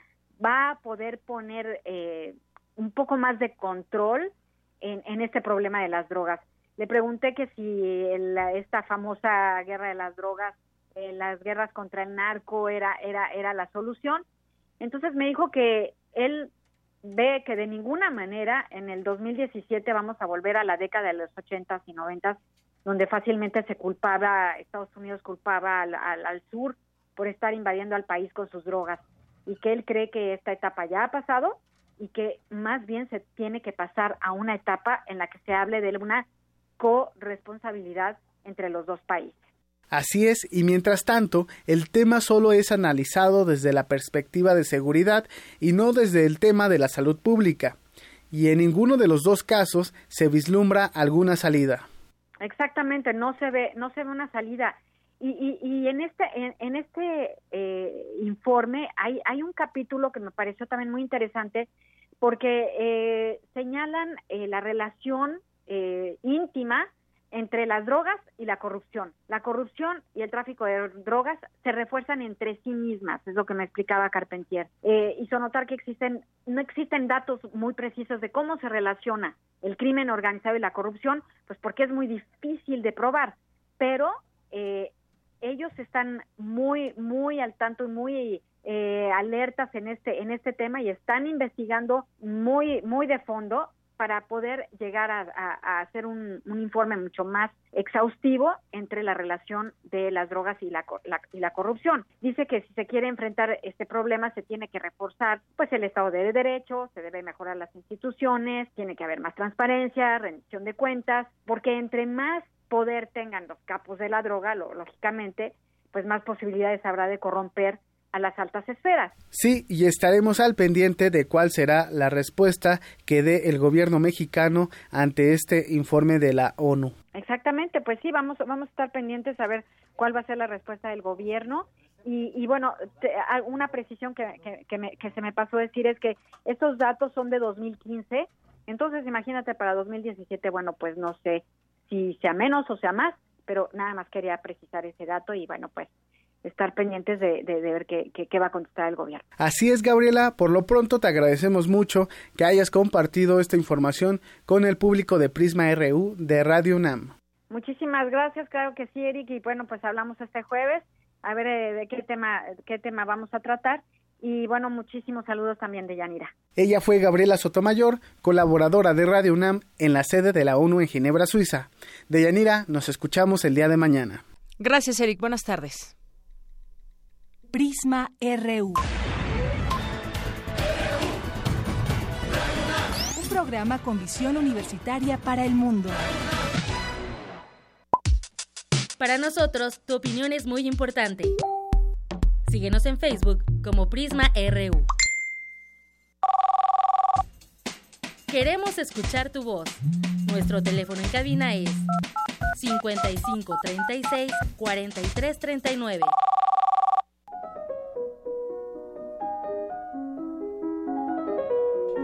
va a poder poner eh, un poco más de control en, este problema de las drogas. Le pregunté que si esta famosa guerra de las drogas, eh, las guerras contra el narco era, era, era la solución entonces me dijo que él ve que de ninguna manera en el 2017 vamos a volver a la década de los 80s y 90s, donde fácilmente se culpaba, Estados Unidos culpaba al, al, sur por estar invadiendo al país con sus drogas, y que él cree que esta etapa ya ha pasado y que más bien se tiene que pasar a una etapa en la que se hable de una corresponsabilidad entre los dos países. Así es, y mientras tanto, el tema solo es analizado desde la perspectiva de seguridad y no desde el tema de la salud pública. Y en ninguno de los dos casos se vislumbra alguna salida. Exactamente, no se ve, no se ve una salida. Y, y, en este, en, este eh, informe hay, hay un capítulo que me pareció también muy interesante porque eh, señalan eh, la relación íntima entre las drogas y la corrupción. La corrupción y el tráfico de drogas se refuerzan entre sí mismas, es lo que me explicaba Carpentier. Eh, hizo notar que existen, no existen datos muy precisos de cómo se relaciona el crimen organizado y la corrupción, pues porque es muy difícil de probar, pero eh, ellos están muy, muy al tanto y muy eh, alertas en este, en este tema y están investigando muy, muy de fondo para poder llegar a, hacer un, informe mucho más exhaustivo entre la relación de las drogas y la, y la corrupción. Dice que si se quiere enfrentar este problema se tiene que reforzar pues el Estado de Derecho, se debe mejorar las instituciones, tiene que haber más transparencia, rendición de cuentas, porque entre más poder tengan los capos de la droga, lógicamente, pues más posibilidades habrá de corromper a las altas esferas. Sí, y estaremos al pendiente de cuál será la respuesta que dé el gobierno mexicano ante este informe de la ONU. Exactamente, pues sí, vamos, vamos a estar pendientes a ver cuál va a ser la respuesta del gobierno. Y, bueno, una precisión que, que, se me pasó decir es que estos datos son de 2015, entonces imagínate para 2017, bueno, pues no sé si sea menos o sea más, pero nada más quería precisar ese dato y bueno, pues estar pendientes de, ver qué, qué, va a contestar el gobierno. Así es, Gabriela. Por lo pronto te agradecemos mucho que hayas compartido esta información con el público de Prisma RU de Radio UNAM. Muchísimas gracias, claro que sí, Eric. Y bueno, pues hablamos este jueves a ver eh, de qué tema, qué tema vamos a tratar. Y bueno, muchísimos saludos también de Yanira. Ella fue Gabriela Sotomayor, colaboradora de Radio UNAM en la sede de la ONU en Ginebra, Suiza. De Yanira, nos escuchamos el día de mañana. Gracias, Eric. Buenas tardes. Prisma RU. Un programa con visión universitaria para el mundo. Para nosotros, tu opinión es muy importante. Síguenos en Facebook como Prisma RU. Queremos escuchar tu voz. Nuestro teléfono en cabina es 55 36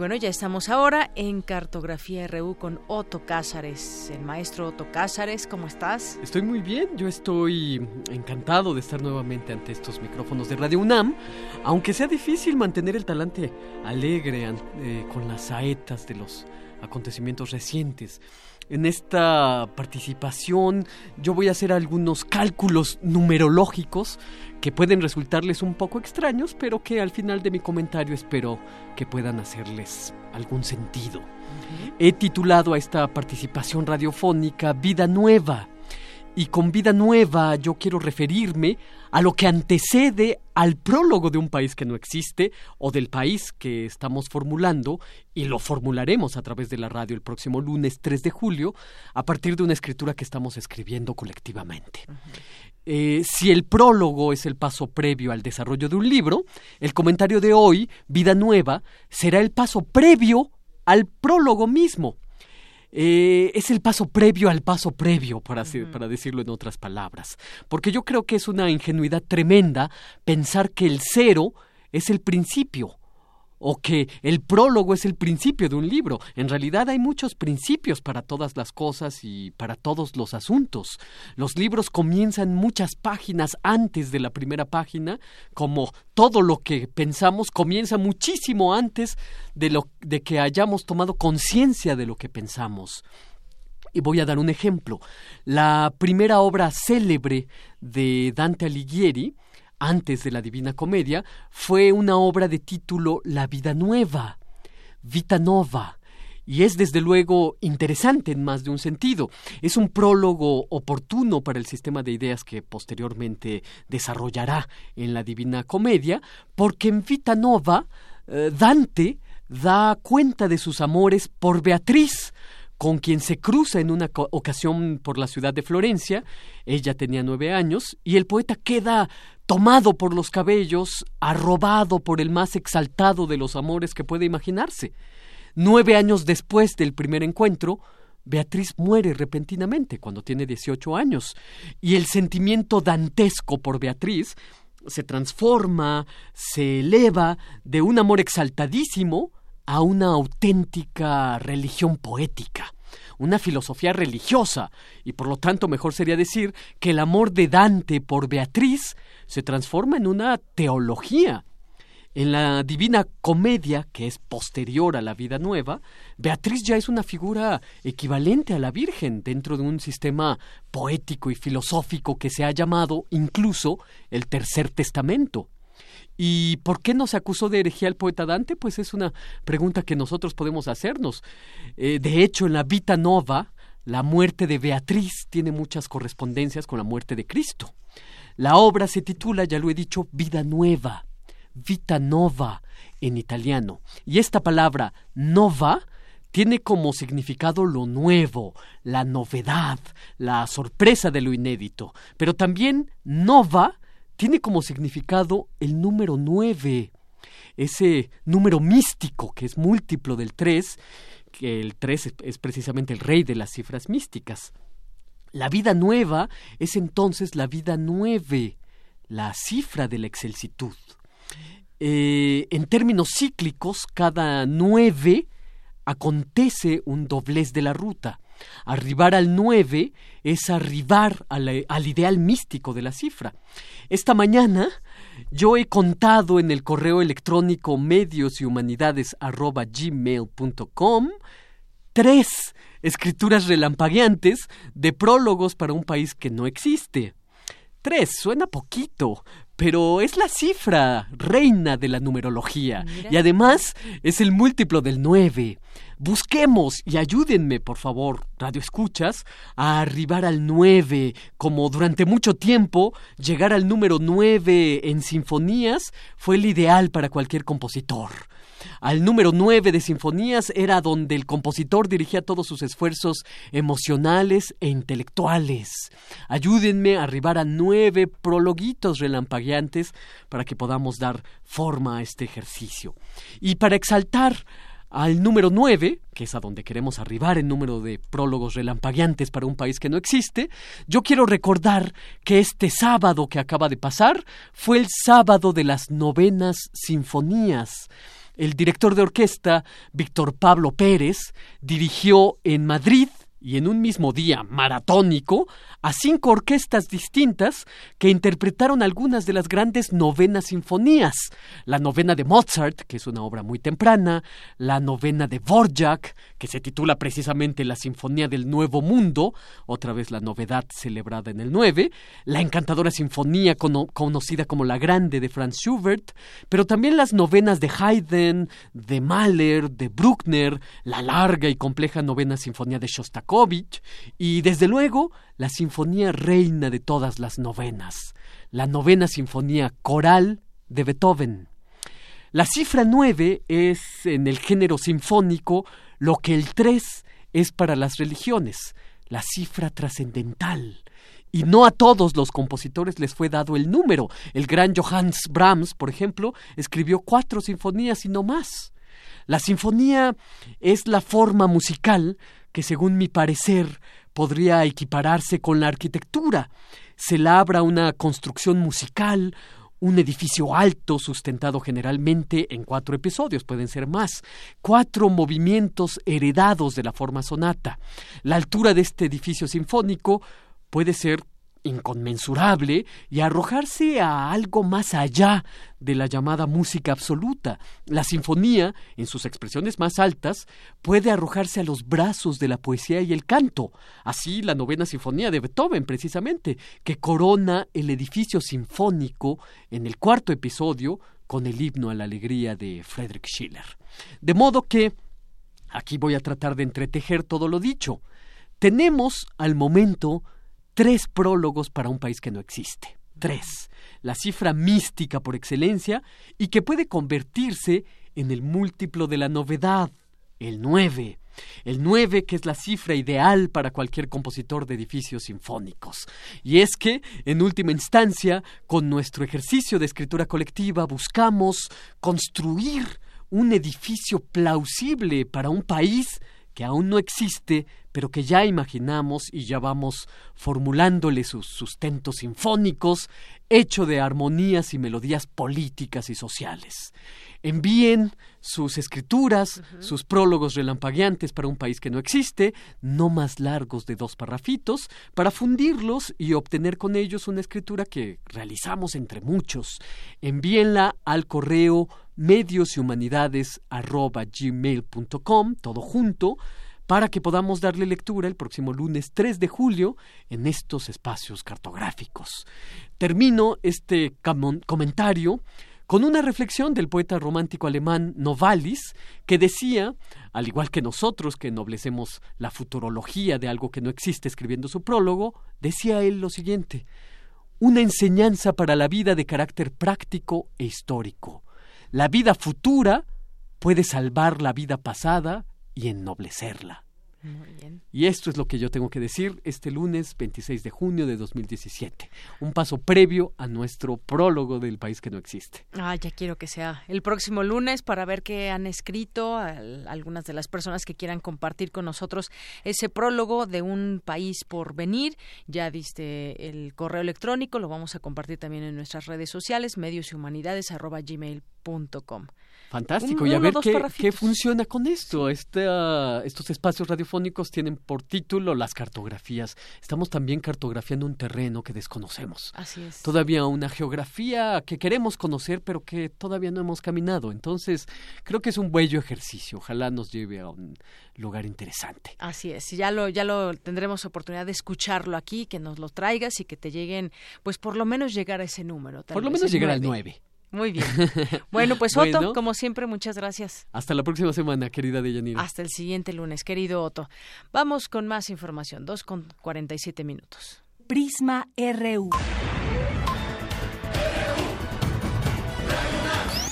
Bueno, ya estamos ahora en Cartografía RU con Otto Cázares. El maestro Otto Cázares, ¿cómo estás? Estoy muy bien, yo estoy encantado de estar nuevamente ante estos micrófonos de Radio UNAM, aunque sea difícil mantener el talante alegre eh, con las saetas de los acontecimientos recientes. En esta participación yo voy a hacer algunos cálculos numerológicos que pueden resultarles un poco extraños, pero que al final de mi comentario espero que puedan hacerles algún sentido. He titulado a esta participación radiofónica Vida Nueva. Y con vida nueva yo quiero referirme a lo que antecede al prólogo de un país que no existe o del país que estamos formulando y lo formularemos a través de la radio el próximo lunes 3 de julio a partir de una escritura que estamos escribiendo colectivamente. Eh, si el prólogo es el paso previo al desarrollo de un libro, el comentario de hoy, Vida Nueva, será el paso previo al prólogo mismo. Eh, es el paso previo al paso previo, para, para decirlo en otras palabras. Porque yo creo que es una ingenuidad tremenda pensar que el cero es el principio o que el prólogo es el principio de un libro. En realidad hay muchos principios para todas las cosas y para todos los asuntos. Los libros comienzan muchas páginas antes de la primera página, como todo lo que pensamos comienza muchísimo antes de, lo, de que hayamos tomado conciencia de lo que pensamos. Y voy a dar un ejemplo. La primera obra célebre de Dante Alighieri, antes de la Divina Comedia, fue una obra de título La vida nueva, Vita Nova, y es desde luego interesante en más de un sentido. Es un prólogo oportuno para el sistema de ideas que posteriormente desarrollará en la Divina Comedia, porque en Vita Nova eh, Dante da cuenta de sus amores por Beatriz, con quien se cruza en una ocasión por la ciudad de Florencia. Ella tenía nueve años y el poeta queda tomado por los cabellos, arrobado por el más exaltado de los amores que puede imaginarse. Nueve años después del primer encuentro, Beatriz muere repentinamente cuando tiene 18 años, y el sentimiento dantesco por Beatriz se transforma, se eleva de un amor exaltadísimo a una auténtica religión poética, una filosofía religiosa, y por lo tanto mejor sería decir que el amor de Dante por Beatriz se transforma en una teología. En la Divina Comedia, que es posterior a la vida nueva, Beatriz ya es una figura equivalente a la Virgen dentro de un sistema poético y filosófico que se ha llamado incluso el Tercer Testamento. ¿Y por qué no se acusó de herejía al poeta Dante? Pues es una pregunta que nosotros podemos hacernos. Eh, de hecho, en la Vita Nova, la muerte de Beatriz tiene muchas correspondencias con la muerte de Cristo. La obra se titula, ya lo he dicho, Vida Nueva, Vita Nova en italiano. Y esta palabra nova tiene como significado lo nuevo, la novedad, la sorpresa de lo inédito. Pero también nova tiene como significado el número nueve, ese número místico que es múltiplo del tres, que el tres es precisamente el rey de las cifras místicas. La vida nueva es entonces la vida nueve, la cifra de la excelsitud. Eh, en términos cíclicos, cada nueve acontece un doblez de la ruta. Arribar al nueve es arribar al ideal místico de la cifra. Esta mañana yo he contado en el correo electrónico medios y humanidades tres escrituras relampagueantes de prólogos para un país que no existe. Tres, suena poquito, pero es la cifra reina de la numerología y además es el múltiplo del nueve. Busquemos y ayúdenme, por favor, radio escuchas, a arribar al nueve, como durante mucho tiempo llegar al número nueve en sinfonías fue el ideal para cualquier compositor. Al número nueve de sinfonías era donde el compositor dirigía todos sus esfuerzos emocionales e intelectuales. Ayúdenme a arribar a nueve prologuitos relampagueantes para que podamos dar forma a este ejercicio. Y para exaltar al número nueve, que es a donde queremos arribar en número de prólogos relampagueantes para un país que no existe, yo quiero recordar que este sábado que acaba de pasar fue el sábado de las novenas sinfonías el director de orquesta, Víctor Pablo Pérez, dirigió en Madrid y en un mismo día maratónico a cinco orquestas distintas que interpretaron algunas de las grandes novenas sinfonías. La novena de Mozart, que es una obra muy temprana, la novena de Dvorak, que se titula precisamente La Sinfonía del Nuevo Mundo, otra vez la novedad celebrada en el 9, la encantadora sinfonía conocida como La Grande de Franz Schubert, pero también las novenas de Haydn, de Mahler, de Bruckner, la larga y compleja novena sinfonía de Shostakovich y desde luego la sinfonía reina de todas las novenas, la novena sinfonía coral de Beethoven. La cifra nueve es en el género sinfónico lo que el tres es para las religiones, la cifra trascendental. Y no a todos los compositores les fue dado el número. El gran Johannes Brahms, por ejemplo, escribió cuatro sinfonías y no más. La sinfonía es la forma musical que, según mi parecer, podría equipararse con la arquitectura. Se labra una construcción musical, un edificio alto sustentado generalmente en cuatro episodios, pueden ser más, cuatro movimientos heredados de la forma sonata. La altura de este edificio sinfónico puede ser inconmensurable y arrojarse a algo más allá de la llamada música absoluta. La sinfonía, en sus expresiones más altas, puede arrojarse a los brazos de la poesía y el canto. Así la novena sinfonía de Beethoven, precisamente, que corona el edificio sinfónico en el cuarto episodio con el himno a la alegría de Friedrich Schiller. De modo que, aquí voy a tratar de entretejer todo lo dicho. Tenemos al momento tres prólogos para un país que no existe. Tres. La cifra mística por excelencia y que puede convertirse en el múltiplo de la novedad, el nueve. El nueve que es la cifra ideal para cualquier compositor de edificios sinfónicos. Y es que, en última instancia, con nuestro ejercicio de escritura colectiva buscamos construir un edificio plausible para un país que aún no existe, pero que ya imaginamos y ya vamos formulándole sus sustentos sinfónicos, hecho de armonías y melodías políticas y sociales. Envíen sus escrituras, sus prólogos relampagueantes para un país que no existe, no más largos de dos parrafitos, para fundirlos y obtener con ellos una escritura que realizamos entre muchos. Envíenla al correo medios y humanidades gmail.com, todo junto, para que podamos darle lectura el próximo lunes 3 de julio en estos espacios cartográficos. Termino este comentario con una reflexión del poeta romántico alemán Novalis, que decía, al igual que nosotros que ennoblecemos la futurología de algo que no existe escribiendo su prólogo, decía él lo siguiente, una enseñanza para la vida de carácter práctico e histórico. La vida futura puede salvar la vida pasada y ennoblecerla. Y esto es lo que yo tengo que decir este lunes 26 de junio de 2017. Un paso previo a nuestro prólogo del país que no existe. Ah, ya quiero que sea el próximo lunes para ver qué han escrito algunas de las personas que quieran compartir con nosotros ese prólogo de un país por venir. Ya diste el correo electrónico, lo vamos a compartir también en nuestras redes sociales, medios y humanidades arroba gmail.com. Fantástico, y a ver qué, funciona con esto. Este, estos espacios radiofónicos tienen por título las cartografías. Estamos también cartografiando un terreno que desconocemos. Así es. Todavía una geografía que queremos conocer, pero que todavía no hemos caminado. Entonces, creo que es un bello ejercicio. Ojalá nos lleve a un lugar interesante. Así es, ya lo, ya lo tendremos oportunidad de escucharlo aquí, que nos lo traigas y que te lleguen, pues por lo menos llegar a ese número. por lo menos llegar al 9. Muy bien. Bueno, pues Otto, como siempre, muchas gracias. Hasta la próxima semana, querida Deyanira. Hasta el siguiente lunes, querido Otto. Vamos con más información, dos con 47 minutos. Prisma RU.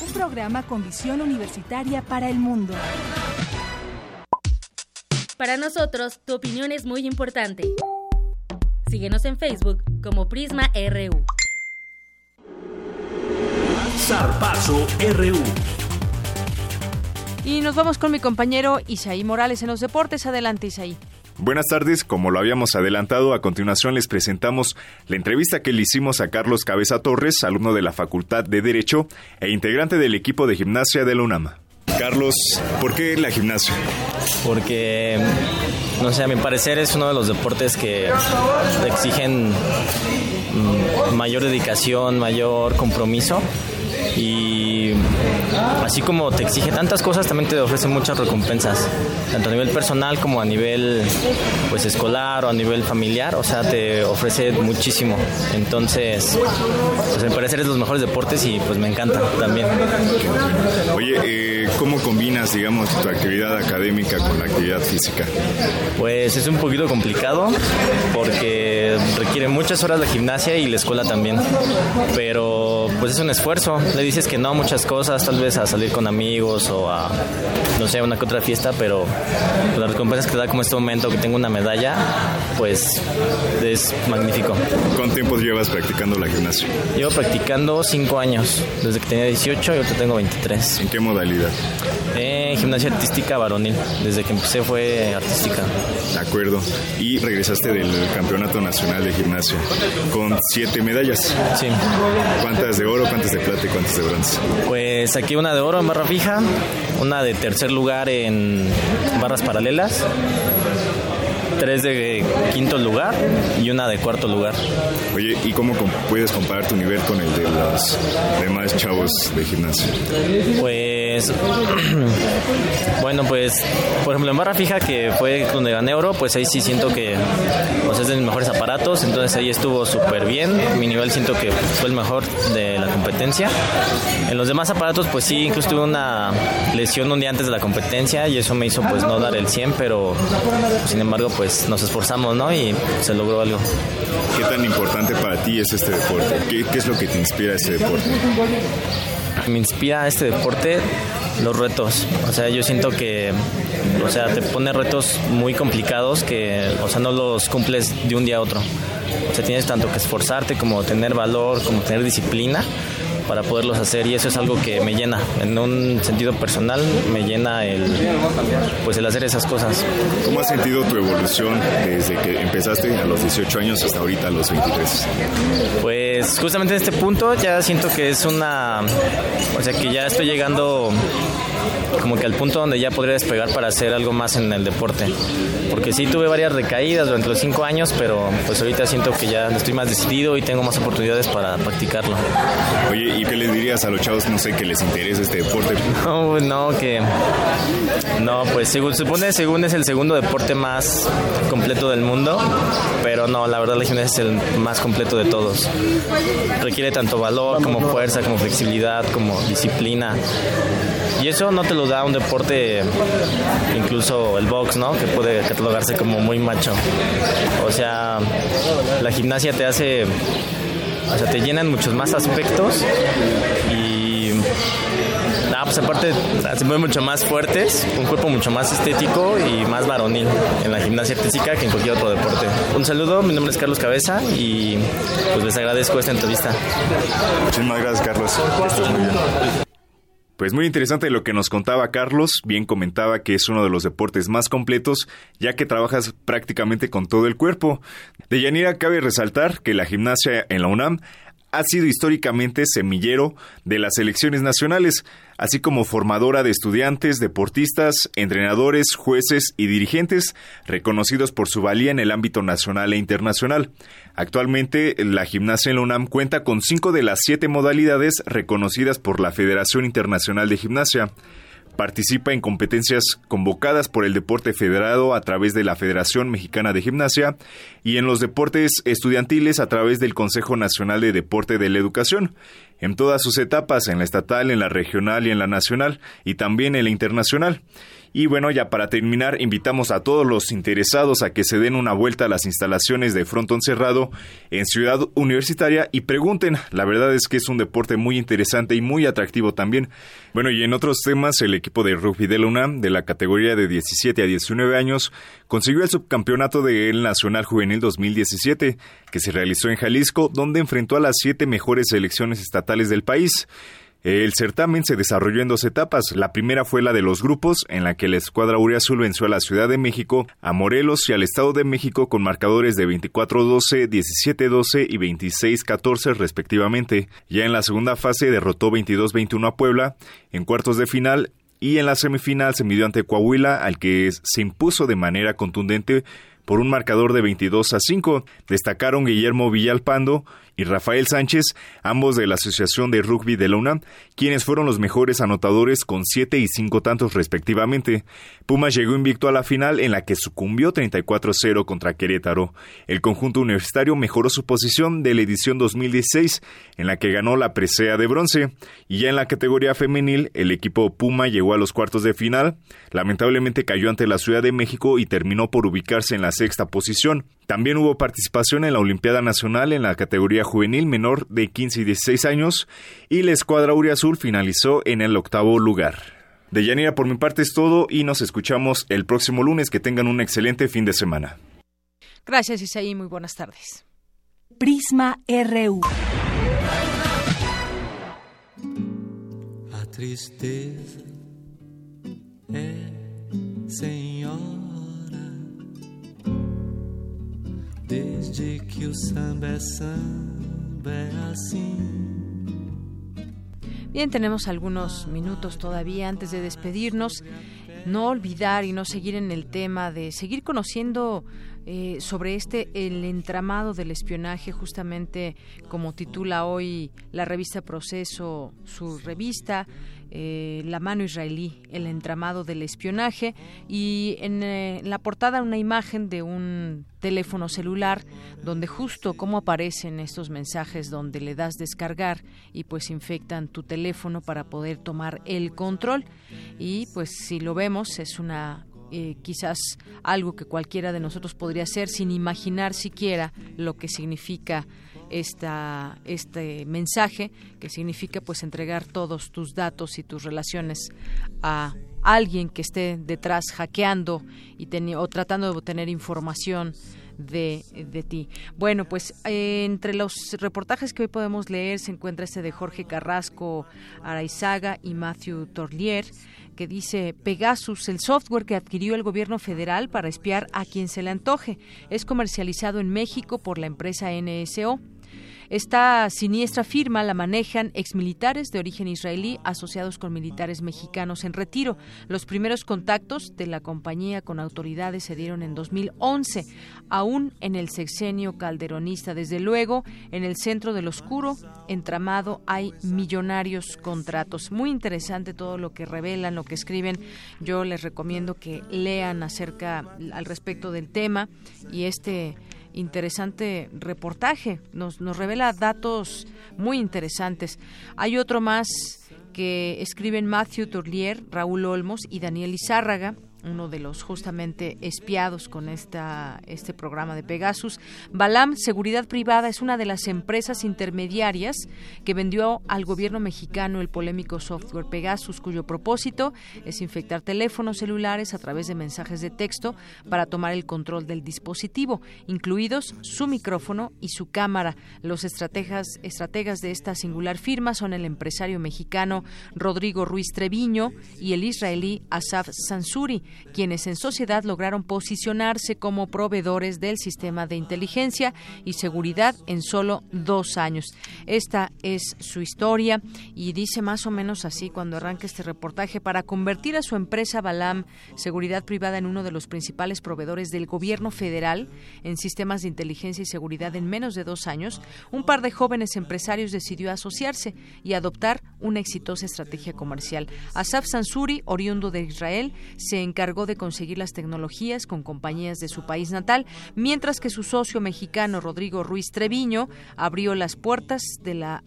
Un programa con visión universitaria para el mundo. Para nosotros, tu opinión es muy importante. Síguenos en Facebook como Prisma RU. Zarpazo RU. Y nos vamos con mi compañero Isaí Morales en los deportes. Adelante, Isaí. Buenas tardes, como lo habíamos adelantado, a continuación les presentamos la entrevista que le hicimos a Carlos Cabeza Torres, alumno de la Facultad de Derecho e integrante del equipo de gimnasia de la UNAM. Carlos, ¿por qué la gimnasia? Porque, no sé, a mi parecer es uno de los deportes que exigen mm, mayor dedicación, mayor compromiso y así como te exige tantas cosas, también te ofrece muchas recompensas, tanto a nivel personal como a nivel pues escolar o a nivel familiar, o sea, te ofrece muchísimo. Entonces, pues me parece eres los mejores deportes y pues me encanta también. Oye, eh, ¿cómo combinas, digamos, tu actividad académica con la actividad física? Pues es un poquito complicado porque requiere muchas horas de gimnasia y la escuela también, pero pues es un esfuerzo le dices que no a muchas cosas, tal vez a salir con amigos o a, no sé, una que otra fiesta, pero las recompensas que te da como este momento que tengo una medalla, pues es magnífico. ¿Cuánto tiempo llevas practicando la gimnasia? Llevo practicando cinco años, desde que tenía 18 y ahora tengo 23. ¿En qué modalidad? Eh, gimnasia artística varonil, desde que empecé fue artística. De acuerdo. Y regresaste del Campeonato Nacional de Gimnasia con siete medallas. Sí. ¿Cuántas de oro, cuántas de plata y cuántas de bronce? Pues aquí una de oro en barra fija, una de tercer lugar en barras paralelas tres de quinto lugar y una de cuarto lugar. Oye, ¿y cómo puedes comparar tu nivel con el de los demás chavos de gimnasio? Pues, bueno, pues, por ejemplo, en barra fija, que fue donde gané oro, pues ahí sí siento que pues, es de mis mejores aparatos, entonces ahí estuvo súper bien. Mi nivel siento que fue el mejor de la competencia. En los demás aparatos, pues sí, incluso tuve una lesión un día antes de la competencia y eso me hizo pues no dar el 100, pero sin embargo, pues pues, nos esforzamos, ¿no? Y se logró algo. ¿Qué tan importante para ti es este deporte? ¿Qué, es lo que te inspira este deporte? Me inspira este deporte los retos. O sea, yo siento que, o sea, te pone retos muy complicados que, o sea, no los cumples de un día a otro. O sea, tienes tanto que esforzarte como tener valor, como tener disciplina para poderlos hacer y eso es algo que me llena en un sentido personal me llena el pues el hacer esas cosas ¿Cómo has sentido tu evolución desde que empezaste a los 18 años hasta ahorita a los 23? Pues justamente en este punto ya siento que es una o sea que ya estoy llegando como que al punto donde ya podría despegar para hacer algo más en el deporte. Porque sí tuve varias recaídas durante los cinco años, pero pues ahorita siento que ya estoy más decidido y tengo más oportunidades para practicarlo. Oye, ¿y qué les dirías a los chavos, no sé, que les interese este deporte? No, pues, no, que... No, pues según, supone, según es el segundo deporte más completo del mundo, pero no, la verdad la gimnasia es el más completo de todos. Requiere tanto valor como fuerza, como flexibilidad, como disciplina. Y eso no te lo da un deporte, incluso el box, ¿no? Que puede catalogarse como muy macho. O sea, la gimnasia te hace, o sea, te llena en muchos más aspectos y pues aparte se mueven mucho más fuertes, un cuerpo mucho más estético y más varonil en la gimnasia artística que en cualquier otro deporte. Un saludo, mi nombre es Carlos Cabeza y pues les agradezco esta entrevista. Muchísimas gracias, Carlos. muy bien. Pues muy interesante lo que nos contaba Carlos, bien comentaba que es uno de los deportes más completos, ya que trabajas prácticamente con todo el cuerpo. De Yanira cabe resaltar que la gimnasia en la UNAM ha sido históricamente semillero de las selecciones nacionales, así como formadora de estudiantes, deportistas, entrenadores, jueces y dirigentes reconocidos por su valía en el ámbito nacional e internacional. Actualmente, la gimnasia en la UNAM cuenta con cinco de las siete modalidades reconocidas por la Federación Internacional de Gimnasia. Participa en competencias convocadas por el deporte federado a través de la Federación Mexicana de Gimnasia y en los deportes estudiantiles a través del Consejo Nacional de Deporte de la Educación, en todas sus etapas, en la estatal, en la regional y en la nacional, y también en la internacional. Y bueno, ya para terminar, invitamos a todos los interesados a que se den una vuelta a las instalaciones de Frontón Cerrado en Ciudad Universitaria y pregunten. La verdad es que es un deporte muy interesante y muy atractivo también. Bueno, y en otros temas, el equipo de rugby de la UNAM, de la categoría de 17 a 19 años, consiguió el subcampeonato del Nacional Juvenil 2017, que se realizó en Jalisco, donde enfrentó a las siete mejores selecciones estatales del país. El certamen se desarrolló en dos etapas. La primera fue la de los grupos, en la que la escuadra Azul venció a la Ciudad de México, a Morelos y al Estado de México con marcadores de 24-12, 17-12 y 26-14 respectivamente. Ya en la segunda fase derrotó 22-21 a Puebla. En cuartos de final y en la semifinal se midió ante Coahuila, al que se impuso de manera contundente por un marcador de 22 a 5. Destacaron Guillermo Villalpando y Rafael Sánchez, ambos de la Asociación de Rugby de la UNAM, quienes fueron los mejores anotadores con 7 y 5 tantos respectivamente. Pumas llegó invicto a la final en la que sucumbió 34-0 contra Querétaro. El conjunto universitario mejoró su posición de la edición 2016, en la que ganó la presea de bronce, y ya en la categoría femenil el equipo Puma llegó a los cuartos de final, lamentablemente cayó ante la Ciudad de México y terminó por ubicarse en la sexta posición. También hubo participación en la Olimpiada Nacional en la categoría juvenil menor de 15 y 16 años y la escuadra Azul finalizó en el octavo lugar. De Yanira, por mi parte es todo y nos escuchamos el próximo lunes. Que tengan un excelente fin de semana. Gracias, Isaí. Muy buenas tardes. Prisma RU. A tristeza Desde que o samba samba Bien, tenemos algunos minutos todavía antes de despedirnos. No olvidar y no seguir en el tema de seguir conociendo eh, sobre este el entramado del espionaje, justamente como titula hoy la revista Proceso, su revista. Eh, la mano israelí, el entramado del espionaje y en, eh, la portada una imagen de un teléfono celular donde justo como aparecen estos mensajes donde le das descargar y pues infectan tu teléfono para poder tomar el control y pues si lo vemos es una eh, quizás algo que cualquiera de nosotros podría hacer sin imaginar siquiera lo que significa esta, este mensaje que significa pues entregar todos tus datos y tus relaciones a alguien que esté detrás hackeando y o tratando de obtener información de, de, ti. Bueno, pues eh, entre los reportajes que hoy podemos leer se encuentra este de Jorge Carrasco Araizaga y Matthew Torlier que dice Pegasus, el software que adquirió el gobierno federal para espiar a quien se le antoje, es comercializado en México por la empresa NSO. Esta siniestra firma la manejan exmilitares de origen israelí asociados con militares mexicanos en retiro. Los primeros contactos de la compañía con autoridades se dieron en 2011, aún en el sexenio calderonista. Desde luego, en el centro del oscuro entramado hay millonarios contratos. Muy interesante todo lo que revelan, lo que escriben. Yo les recomiendo que lean acerca al respecto del tema y este interesante reportaje. Nos, nos revela datos muy interesantes. Hay otro más que escriben Matthew Turlier, Raúl Olmos y Daniel Izárraga uno de los justamente espiados con esta, este programa de Pegasus. Balam Seguridad Privada es una de las empresas intermediarias que vendió al gobierno mexicano el polémico software Pegasus, cuyo propósito es infectar teléfonos celulares a través de mensajes de texto para tomar el control del dispositivo, incluidos su micrófono y su cámara. Los estrategas, estrategas de esta singular firma son el empresario mexicano Rodrigo Ruiz Treviño y el israelí Asaf Sansuri, quienes en sociedad lograron posicionarse como proveedores del sistema de inteligencia y seguridad en solo dos años. Esta es su historia y dice más o menos así cuando arranca este reportaje para convertir a su empresa Balam Seguridad Privada en uno de los principales proveedores del gobierno federal en sistemas de inteligencia y seguridad en menos de dos años, un par de jóvenes empresarios decidió asociarse y adoptar una exitosa estrategia comercial. Asaf Sansuri, oriundo de Israel, se encargó de conseguir las tecnologías con compañías de su país natal, mientras que su socio mexicano Rodrigo Ruiz Treviño abrió las puertas de, la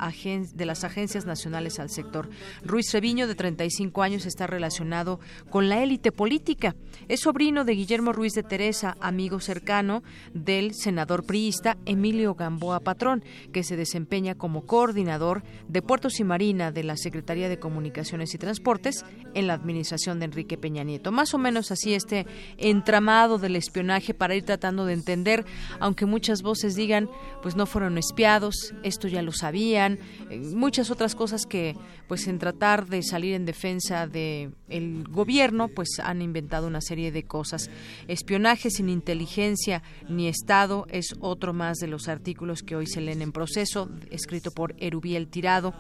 de las agencias nacionales al sector. Ruiz Treviño, de 35 años, está relacionado con la élite política. Es sobrino de Guillermo Ruiz de Teresa, amigo cercano del senador priista Emilio Gamboa Patrón, que se desempeña como coordinador de Puertos y Marina de la Secretaría de Comunicaciones y Transportes en la administración de Enrique Peña Nieto. Más o menos así este entramado del espionaje para ir tratando de entender, aunque muchas voces digan, pues no fueron espiados, esto ya lo sabían, eh, muchas otras cosas que, pues en tratar de salir en defensa de el gobierno, pues han inventado una serie de cosas. Espionaje sin inteligencia ni Estado es otro más de los artículos que hoy se leen en proceso, escrito por Erubiel Tirado.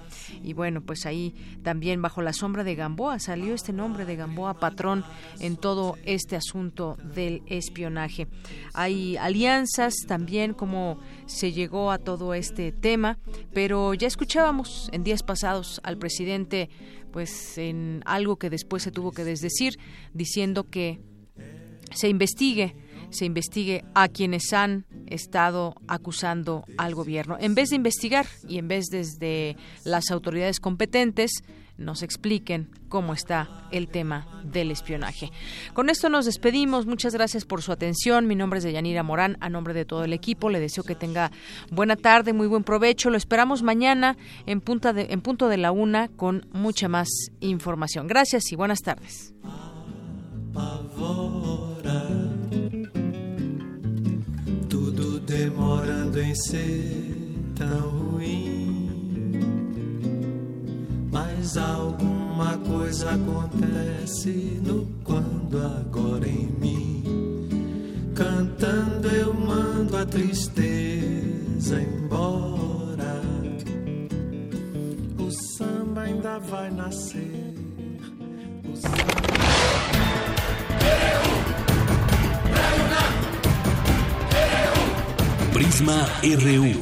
Y bueno, pues ahí también bajo la sombra de Gamboa salió este nombre de Gamboa patrón en todo este asunto del espionaje. Hay alianzas también como se llegó a todo este tema, pero ya escuchábamos en días pasados al presidente pues en algo que después se tuvo que desdecir diciendo que se investigue se investigue a quienes han estado acusando al gobierno. En vez de investigar y en vez desde las autoridades competentes nos expliquen cómo está el tema del espionaje. Con esto nos despedimos. Muchas gracias por su atención. Mi nombre es Deyanira Morán. A nombre de todo el equipo, le deseo que tenga buena tarde, muy buen provecho. Lo esperamos mañana en, punto de la una con mucha más información. Gracias y buenas tardes. demorando em ser. Mas alguma coisa acontece no quando agora em mim. Cantando eu mando a tristeza embora. O samba ainda vai nascer. O samba... Prisma RU,